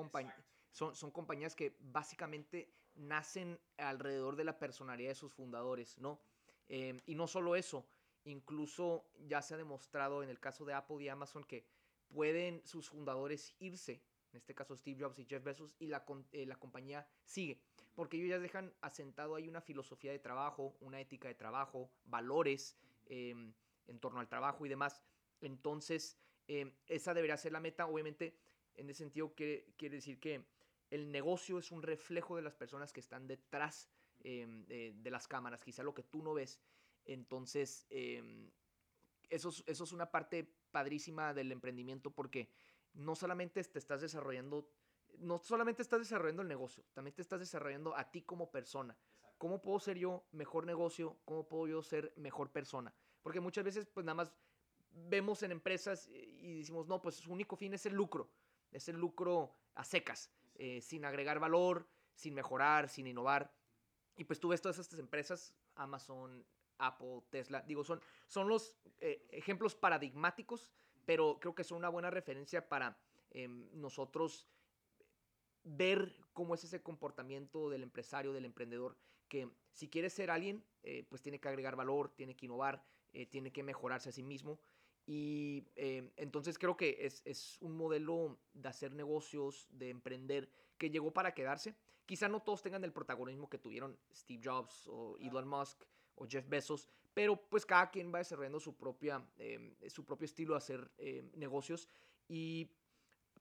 son, son compañías que básicamente nacen alrededor de la personalidad de sus fundadores, ¿no? Eh, y no solo eso, incluso ya se ha demostrado en el caso de Apple y Amazon que pueden sus fundadores irse, en este caso Steve Jobs y Jeff Bezos, y la, eh, la compañía sigue porque ellos ya dejan asentado ahí una filosofía de trabajo, una ética de trabajo, valores em, en torno al trabajo y demás. Entonces, em, esa debería ser la meta. Obviamente, en ese sentido, quiere, quiere decir que el negocio es un reflejo de las personas que están detrás em, de, las cámaras, quizá lo que tú no ves. Entonces, eso, eso es una parte padrísima del emprendimiento porque no solamente te estás desarrollando no solamente estás desarrollando el negocio, también te estás desarrollando a ti como persona. ¿Cómo puedo ser yo mejor negocio? ¿Cómo puedo yo ser mejor persona? Porque muchas veces, pues nada más vemos en empresas y decimos, no, pues su único fin es el lucro, es el lucro a secas, eh, sin agregar valor, sin mejorar, sin innovar. Y pues tú ves todas estas empresas, Amazon, Apple, Tesla, digo, son, son los eh, ejemplos paradigmáticos, pero creo que son una buena referencia para em, nosotros ver cómo es ese comportamiento del empresario, del emprendedor, que si quiere ser alguien, eh, pues tiene que agregar valor, tiene que innovar, eh, tiene que mejorarse a sí mismo. Y em, entonces creo que es, es, un modelo de hacer negocios, de emprender, que llegó para quedarse. Quizá no todos tengan el protagonismo que tuvieron Steve Jobs o Elon Musk o Jeff Bezos, pero pues cada quien va desarrollando su, propia, su propio estilo de hacer negocios. Y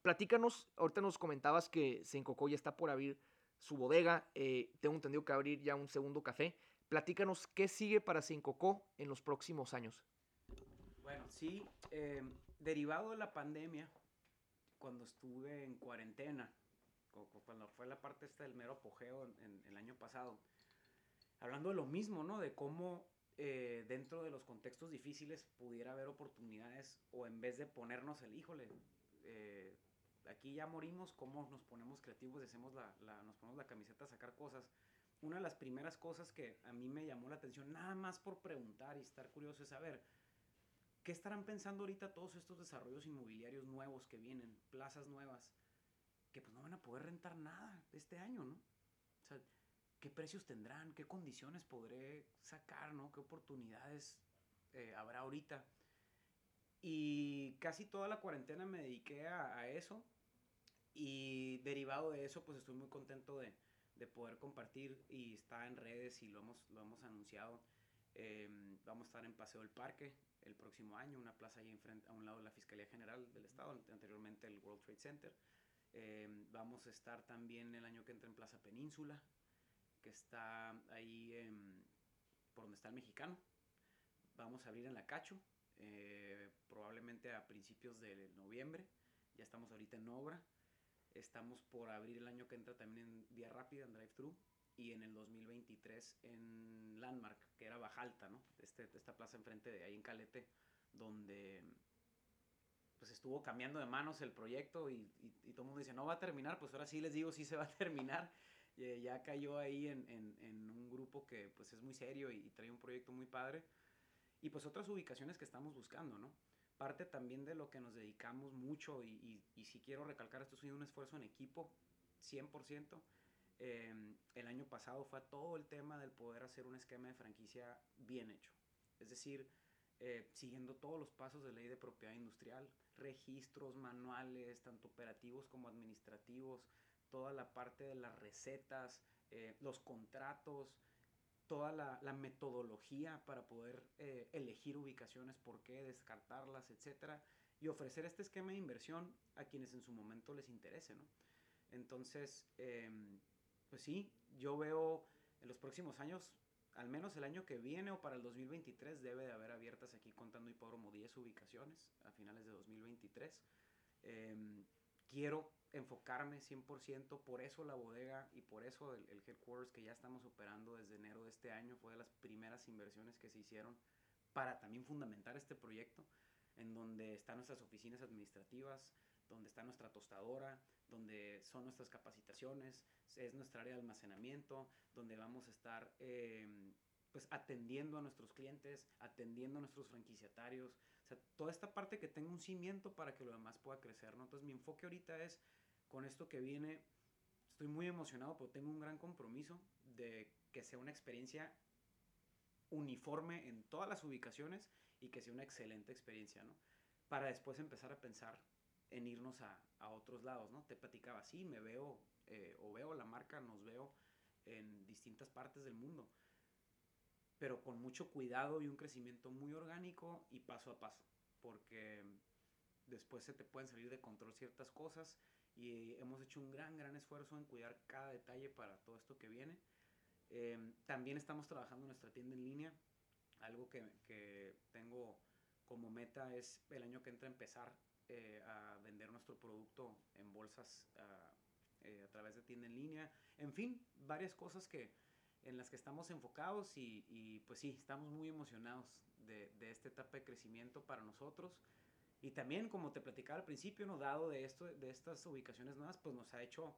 platícanos, ahorita nos comentabas que Sencocó ya está por abrir su bodega, eh, tengo entendido que abrir ya un segundo café. Platícanos qué sigue para Sencocó en los próximos años. Bueno, sí, em, derivado de la pandemia, cuando estuve en cuarentena, cuando fue la parte esta del mero apogeo en, el año pasado, hablando de lo mismo, ¿no? De cómo eh, dentro de los contextos difíciles pudiera haber oportunidades o en vez de ponernos el, híjole, eh, aquí ya morimos, cómo nos ponemos creativos hacemos la, nos ponemos la camiseta a sacar cosas. Una de las primeras cosas que a mí me llamó la atención, nada más por preguntar y estar curioso, es saber, ¿qué estarán pensando ahorita todos estos desarrollos inmobiliarios nuevos que vienen, plazas nuevas, que pues no van a poder rentar nada este año, ¿no? O sea, ¿qué precios tendrán? ¿Qué condiciones podré sacar, ¿no? ¿Qué oportunidades eh, habrá ahorita? Y casi toda la cuarentena me dediqué a, eso. Y derivado de eso, pues estoy muy contento de, de, poder compartir y está en redes y lo hemos, lo hemos anunciado. Em, vamos a estar en Paseo del Parque el próximo año, una plaza ahí enfrente, a un lado de la Fiscalía General del Estado, anteriormente el World Trade Center. Em, vamos a estar también el año que entra en Plaza Península, que está ahí por donde está el mexicano. Vamos a abrir en La Cacho, eh, probablemente a principios de noviembre. Ya estamos ahorita en obra. Estamos por abrir el año que entra también en Vía Rápida, en Drive-Thru. Y en el 2023 en Landmark, que era Bajalta, ¿no? Este, esta plaza enfrente de ahí en Calete, donde pues estuvo cambiando de manos el proyecto y, todo el mundo dice, no va a terminar, pues ahora sí les digo, sí se va a terminar. Eh, ya cayó ahí en, en, un grupo que pues es muy serio y, trae un proyecto muy padre. Y pues otras ubicaciones que estamos buscando, ¿no? Parte también de lo que nos dedicamos mucho y, y si quiero recalcar, esto es un esfuerzo en equipo, 100%. Em, el año pasado fue todo el tema del poder hacer un esquema de franquicia bien hecho. Es decir, eh, siguiendo todos los pasos de ley de propiedad industrial, registros, manuales, tanto operativos como administrativos, toda la parte de las recetas, eh, los contratos, toda la, metodología para poder eh, elegir ubicaciones, por qué, descartarlas, etcétera, y ofrecer este esquema de inversión a quienes en su momento les interese, ¿no? Entonces, em, pues sí, yo veo en los próximos años al menos el año que viene o para el 2023 debe de haber abiertas aquí contando hipódromo 10 ubicaciones a finales de 2023. Em, quiero enfocarme 100%, por eso la bodega y por eso el, el, headquarters que ya estamos operando desde enero de este año fue de las primeras inversiones que se hicieron para también fundamentar este proyecto, en donde están nuestras oficinas administrativas, donde está nuestra tostadora, donde son nuestras capacitaciones, es nuestra área de almacenamiento, donde vamos a estar em, pues atendiendo a nuestros clientes, atendiendo a nuestros franquiciatarios, o sea, toda esta parte que tenga un cimiento para que lo demás pueda crecer, ¿no? Entonces mi enfoque ahorita es con esto que viene, estoy muy emocionado, pero tengo un gran compromiso de que sea una experiencia uniforme en todas las ubicaciones y que sea una excelente experiencia, ¿no? Para después empezar a pensar en irnos a, a otros lados, ¿no? Te platicaba, sí, me veo eh, o veo la marca, nos veo en distintas partes del mundo, pero con mucho cuidado y un crecimiento muy orgánico y paso a paso, porque después se te pueden salir de control ciertas cosas y hemos hecho un gran, gran esfuerzo en cuidar cada detalle para todo esto que viene. Eh, también estamos trabajando nuestra tienda en línea, algo que, que tengo como meta es el año que entra empezar eh, a vender nuestro producto en bolsas eh, a través de tienda en línea. En fin, varias cosas que, en las que estamos enfocados y, y pues sí, estamos muy emocionados de, de, esta etapa de crecimiento para nosotros. Y también, como te platicaba al principio, ¿no? dado de, esto, de estas ubicaciones nuevas, pues nos ha hecho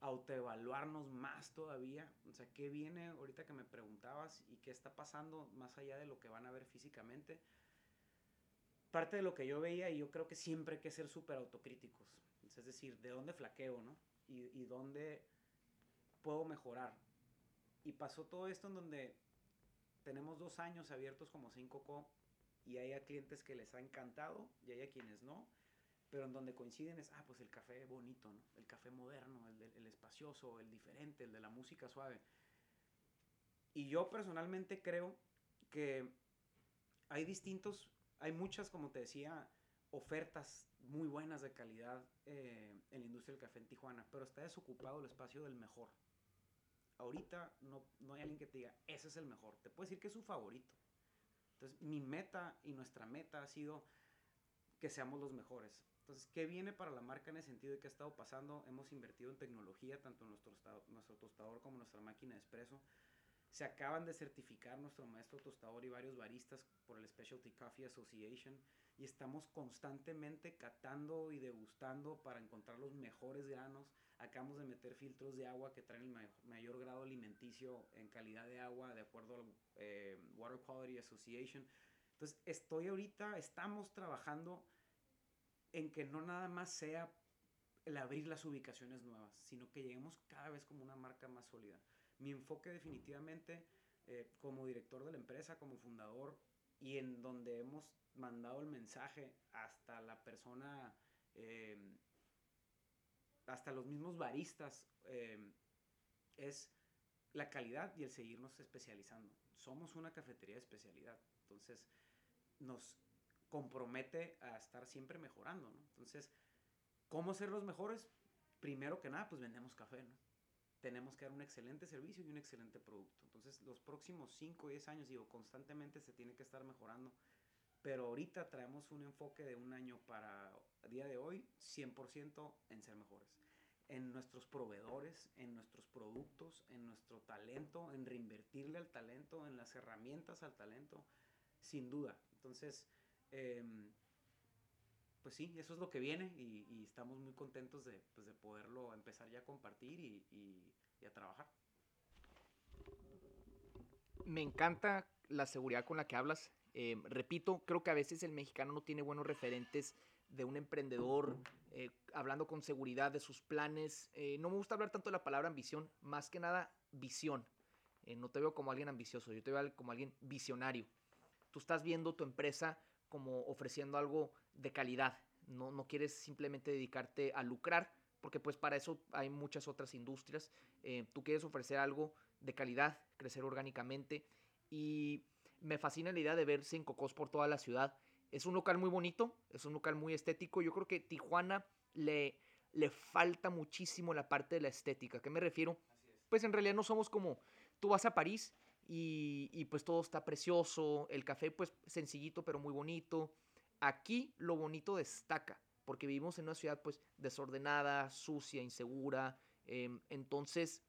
autoevaluarnos más todavía. O sea, ¿qué viene ahorita que me preguntabas y qué está pasando más allá de lo que van a ver físicamente? parte de lo que yo veía y yo creo que siempre hay que ser súper autocríticos. Es decir, de dónde flaqueo, ¿no? Y, y dónde puedo mejorar. Y pasó todo esto en donde tenemos dos años abiertos como 5Co y hay clientes que les ha encantado y hay a quienes no, pero en donde coinciden es, ah, pues el café bonito, ¿no? El café moderno, el, el espacioso, el diferente, el de la música suave. Y yo personalmente creo que hay distintos, hay muchas, como te decía, ofertas muy buenas de calidad eh, en la industria del café en Tijuana, pero está desocupado el espacio del mejor. Ahorita no, no hay alguien que te diga, ese es el mejor. Te puede decir que es su favorito. Entonces, mi meta y nuestra meta ha sido que seamos los mejores. Entonces, ¿qué viene para la marca en ese sentido y qué ha estado pasando? Hemos invertido en tecnología, tanto en nuestro, tostador como nuestra máquina de espresso. Se acaban de certificar nuestro maestro tostador y varios baristas por el Specialty Coffee Association y estamos constantemente catando y degustando para encontrar los mejores granos. Acabamos de meter filtros de agua que traen el mayor, grado alimenticio en calidad de agua de acuerdo al eh, Water Quality Association. Entonces, estoy ahorita, estamos trabajando en que no nada más sea el abrir las ubicaciones nuevas, sino que lleguemos cada vez como una marca más sólida mi enfoque definitivamente eh, como director de la empresa, como fundador, y en donde hemos mandado el mensaje hasta la persona, em, hasta los mismos baristas, em, es la calidad y el seguirnos especializando. Somos una cafetería de especialidad, entonces nos compromete a estar siempre mejorando. Entonces, ¿cómo ser los mejores? Primero que nada, pues vendemos café, tenemos que dar un excelente servicio y un excelente producto. Entonces, los próximos 5 o 10 años, digo, constantemente se tiene que estar mejorando. Pero ahorita traemos un enfoque de un año para día de hoy, 100% en ser mejores. En nuestros proveedores, en nuestros productos, en nuestro talento, en reinvertirle al talento, en las herramientas al talento, sin duda. Entonces, em, pues sí, eso es lo que viene y, estamos muy contentos de, pues de, poderlo empezar ya a compartir y, a trabajar. Me encanta la seguridad con la que hablas. Eh, repito, creo que a veces el mexicano no tiene buenos referentes de un emprendedor eh, hablando con seguridad de sus planes. Eh, no me gusta hablar tanto de la palabra ambición, más que nada visión. no te veo como alguien ambicioso, yo te veo como alguien visionario. Tú estás viendo tu empresa como ofreciendo algo de calidad. No, no quieres simplemente dedicarte a lucrar, porque pues para eso hay muchas otras industrias. Tú quieres ofrecer algo de calidad, crecer orgánicamente. Y me fascina la idea de ver Cinco Cos por toda la ciudad. Es un local muy bonito, es un local muy estético. Yo creo que Tijuana le, le falta muchísimo la parte de la estética. ¿A qué me refiero? Pues en realidad no somos como tú vas a París y, y, pues todo está precioso, el café pues sencillito pero muy bonito. Aquí lo bonito destaca, porque vivimos en una ciudad pues desordenada, sucia, insegura. Em, entonces,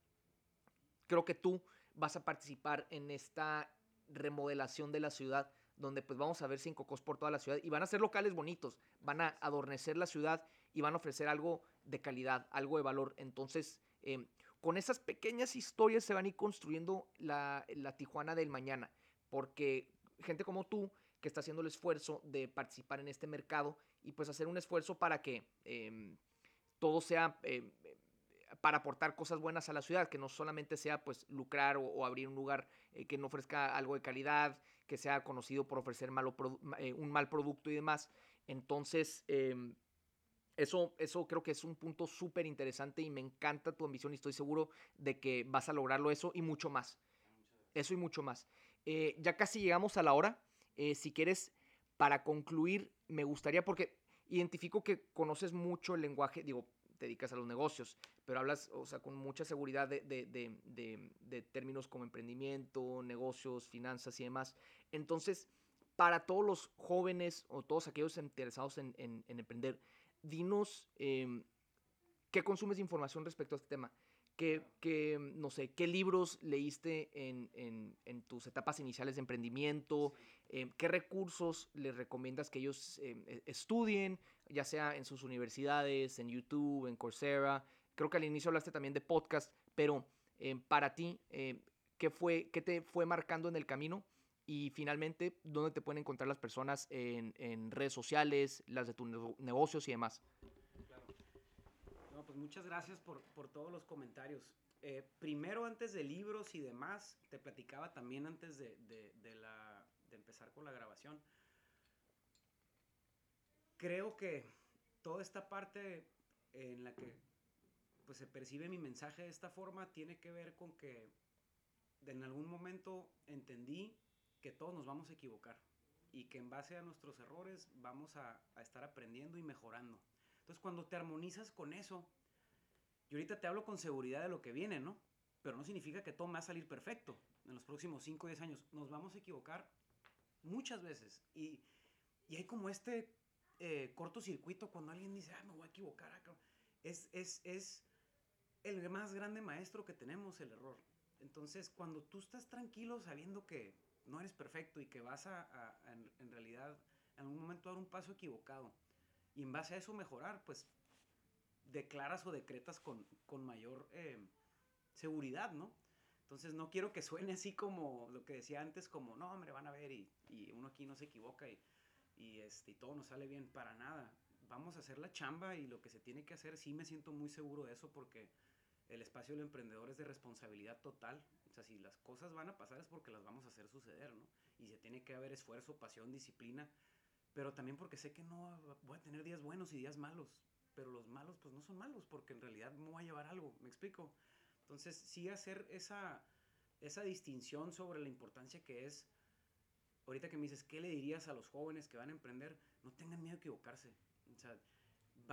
creo que tú vas a participar en esta remodelación de la ciudad, donde pues vamos a ver cinco cosas por toda la ciudad y van a ser locales bonitos, van a adornecer la ciudad y van a ofrecer algo de calidad, algo de valor. Entonces, em, con esas pequeñas historias se van a ir construyendo la, la Tijuana del mañana, porque gente como tú que está haciendo el esfuerzo de participar en este mercado y pues hacer un esfuerzo para que em, todo sea em, para aportar cosas buenas a la ciudad, que no solamente sea pues lucrar o, abrir un lugar eh, que no ofrezca algo de calidad, que sea conocido por ofrecer malo eh, un mal producto y demás. Entonces, em, eso, eso creo que es un punto súper interesante y me encanta tu ambición y estoy seguro de que vas a lograrlo eso y mucho más. Eso y mucho más. Eh, ya casi llegamos a la hora. Si quieres, para concluir, me gustaría, porque identifico que conoces mucho el lenguaje, digo, te dedicas a los negocios, pero hablas, o sea, con mucha seguridad de, de, términos como emprendimiento, negocios, finanzas y demás. Entonces, para todos los jóvenes o todos aquellos interesados en, emprender, dinos em, qué consumes de información respecto a este tema. ¿Qué, no sé, qué libros leíste en, en, tus etapas iniciales de emprendimiento? Eh, ¿Qué recursos les recomiendas que ellos eh, e, estudien, ya sea en sus universidades, en YouTube, en Coursera? Creo que al inicio hablaste también de podcast, pero eh, para ti, ¿qué, fue, ¿qué te fue marcando en el camino? Y finalmente, ¿dónde te pueden encontrar las personas en, en redes sociales, las de tus negocios y demás? Muchas gracias por, por todos los comentarios. Eh, primero, antes de libros y demás, te platicaba también antes de, de, de, la, de empezar con la grabación. Creo que toda esta parte en la que pues, se percibe mi mensaje de esta forma tiene que ver con que en algún momento entendí que todos nos vamos a equivocar y que en base a nuestros errores vamos a, a estar aprendiendo y mejorando. Entonces, cuando te armonizas con eso, y ahorita te hablo con seguridad de lo que viene, ¿no? Pero no significa que todo me va a salir perfecto en los próximos 5 o 10 años. Nos vamos a equivocar muchas veces. Y, y hay como este eh, cortocircuito cuando alguien dice, ah, me voy a equivocar. Acá. Es, es, es el más grande maestro que tenemos, el error. Entonces, cuando tú estás tranquilo sabiendo que no eres perfecto y que vas a, a, a en realidad en algún momento dar un paso equivocado y en base a eso mejorar, pues declaras o decretas con, con mayor eh, seguridad, ¿no? Entonces no quiero que suene así como lo que decía antes, como, no, hombre, van a ver y, y uno aquí no se equivoca y, y, este, y todo nos sale bien, para nada. Vamos a hacer la chamba y lo que se tiene que hacer, sí me siento muy seguro de eso porque el espacio del emprendedor es de responsabilidad total. O sea, si las cosas van a pasar es porque las vamos a hacer suceder, ¿no? Y se tiene que haber esfuerzo, pasión, disciplina, pero también porque sé que no voy a tener días buenos y días malos pero los malos pues no son malos porque en realidad me voy a llevar algo, ¿me explico? Entonces sí hacer esa, esa distinción sobre la importancia que es, ahorita que me dices, ¿qué le dirías a los jóvenes que van a emprender? No tengan miedo a equivocarse, o sea,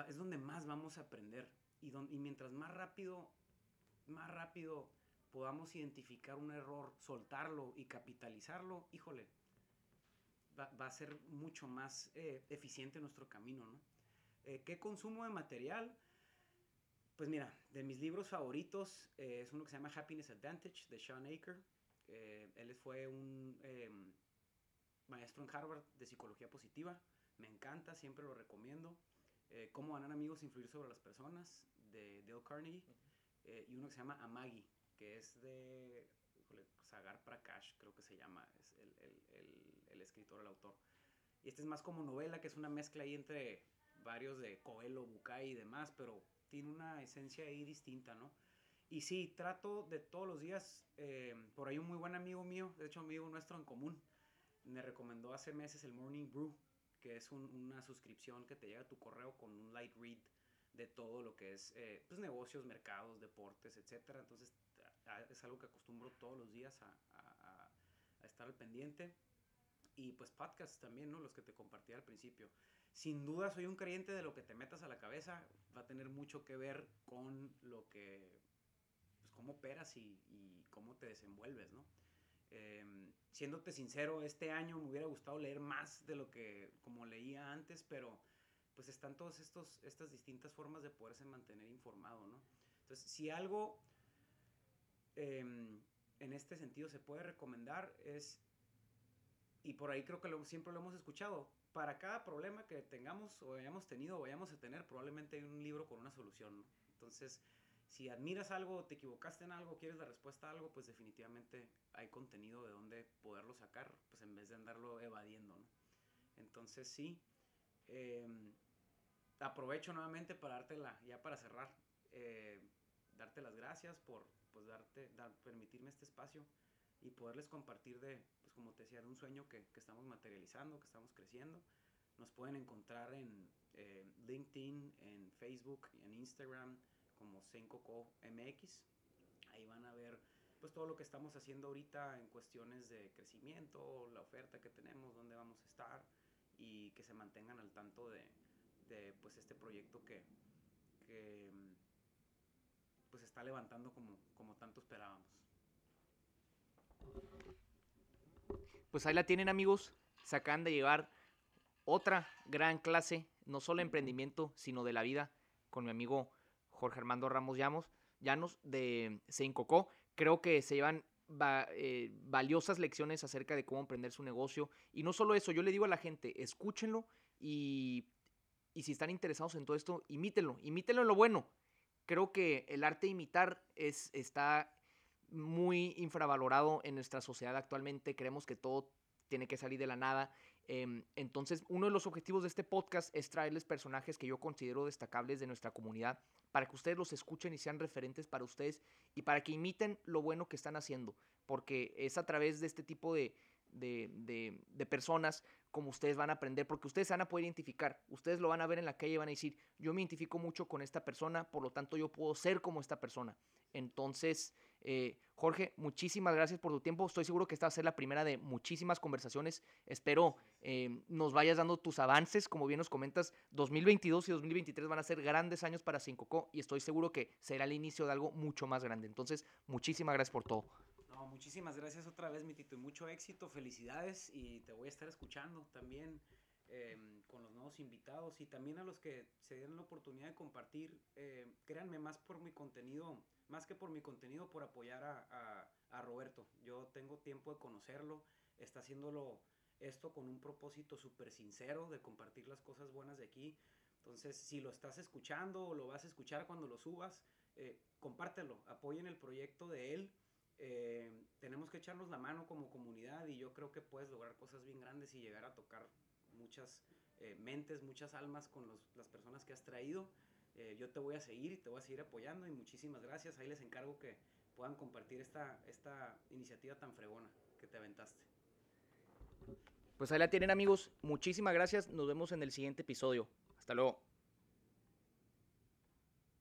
es donde más vamos a aprender y, don, y mientras más rápido, más rápido podamos identificar un error, soltarlo y capitalizarlo, híjole, va, va a ser mucho más eh, eficiente nuestro camino, ¿no? Eh, ¿Qué consumo de material? Pues mira, de mis libros favoritos eh, es uno que se llama Happiness Advantage de Sean Aker. Eh, él fue un em, maestro en Harvard de psicología positiva. Me encanta, siempre lo recomiendo. Cómo ganar amigos e influir sobre las personas de Dale Carnegie. y uno que se llama Amagi, que es de Sagar Prakash, creo que se llama, es el, el, el, el escritor, el autor. Y este es más como novela, que es una mezcla ahí entre varios de Coelho, Bucay y demás, pero tiene una esencia ahí distinta, ¿no? Y sí, trato de todos los días, eh, por ahí un muy buen amigo mío, de hecho amigo nuestro en común, me recomendó hace meses el Morning Brew, que es un, una suscripción que te llega a tu correo con un light read de todo lo que es eh, pues, negocios, mercados, deportes, etcétera. Entonces es algo que acostumbro todos los días a estar al pendiente. Y pues podcasts también, ¿no? Los que te compartí al principio sin duda soy un creyente de lo que te metas a la cabeza va a tener mucho que ver con lo que, pues cómo operas y, cómo te desenvuelves, ¿no? Eh, siéndote sincero, este año me hubiera gustado leer más de lo que como leía antes, pero pues están todas estas distintas formas de poderse mantener informado, ¿no? Entonces, si algo eh, en este sentido se puede recomendar es, y por ahí creo que lo, siempre lo hemos escuchado, para cada problema que tengamos o hayamos tenido o vayamos a tener, probablemente hay un libro con una solución. Entonces, si admiras algo, te equivocaste en algo, quieres la respuesta a algo, pues definitivamente hay contenido de donde poderlo sacar, pues en vez de andarlo evadiendo. Entonces, sí, eh, aprovecho nuevamente para darte la, ya para cerrar, eh, darte las gracias por pues, darte, dar, permitirme este espacio y poderles compartir de, como te decía, de un sueño que, que estamos materializando, que estamos creciendo. Nos pueden encontrar en eh, LinkedIn, en Facebook, en Instagram como Sencoco MX. Ahí van a ver pues todo lo que estamos haciendo ahorita en cuestiones de crecimiento, la oferta que tenemos, dónde vamos a estar y que se mantengan al tanto de, de pues este proyecto que, que pues está levantando como, como tanto esperábamos. Pues ahí la tienen amigos, se acaban de llevar otra gran clase, no solo de emprendimiento, sino de la vida, con mi amigo Jorge Armando Ramos Llanos, Llanos de Seincocó. Creo que se llevan va, eh, valiosas lecciones acerca de cómo emprender su negocio. Y no solo eso, yo le digo a la gente, escúchenlo y, y si están interesados en todo esto, imítenlo, imítenlo en lo bueno. Creo que el arte de imitar es, está muy infravalorado en nuestra sociedad actualmente. Creemos que todo tiene que salir de la nada. Em, entonces, uno de los objetivos de este podcast es traerles personajes que yo considero destacables de nuestra comunidad para que ustedes los escuchen y sean referentes para ustedes y para que imiten lo bueno que están haciendo, porque es a través de este tipo de, de, personas como ustedes van a aprender, porque ustedes van a poder identificar, ustedes lo van a ver en la calle y van a decir, yo me identifico mucho con esta persona, por lo tanto yo puedo ser como esta persona. Entonces, eh, Jorge, muchísimas gracias por tu tiempo. Estoy seguro que esta va a ser la primera de muchísimas conversaciones. Espero eh, nos vayas dando tus avances. Como bien nos comentas, 2022 y 2023 van a ser grandes años para Cincoco y estoy seguro que será el inicio de algo mucho más grande. Entonces, muchísimas gracias por todo. No, muchísimas gracias otra vez, mi Tito, y mucho éxito, felicidades y te voy a estar escuchando también. Em, con los nuevos invitados y también a los que se den la oportunidad de compartir. Eh, créanme, más por mi contenido, más que por mi contenido, por apoyar a, Roberto. Yo tengo tiempo de conocerlo, está haciéndolo esto con un propósito súper sincero de compartir las cosas buenas de aquí. Entonces, si lo estás escuchando o lo vas a escuchar cuando lo subas, eh, compártelo, apoyen el proyecto de él. Eh, tenemos que echarnos la mano como comunidad y yo creo que puedes lograr cosas bien grandes y llegar a tocar muchas eh, mentes, muchas almas con las personas que has traído. Eh, yo te voy a seguir y te voy a seguir apoyando y muchísimas gracias. Ahí les encargo que puedan compartir esta, esta iniciativa tan fregona que te aventaste. Pues ahí la tienen amigos. Muchísimas gracias. Nos vemos en el siguiente episodio. Hasta luego.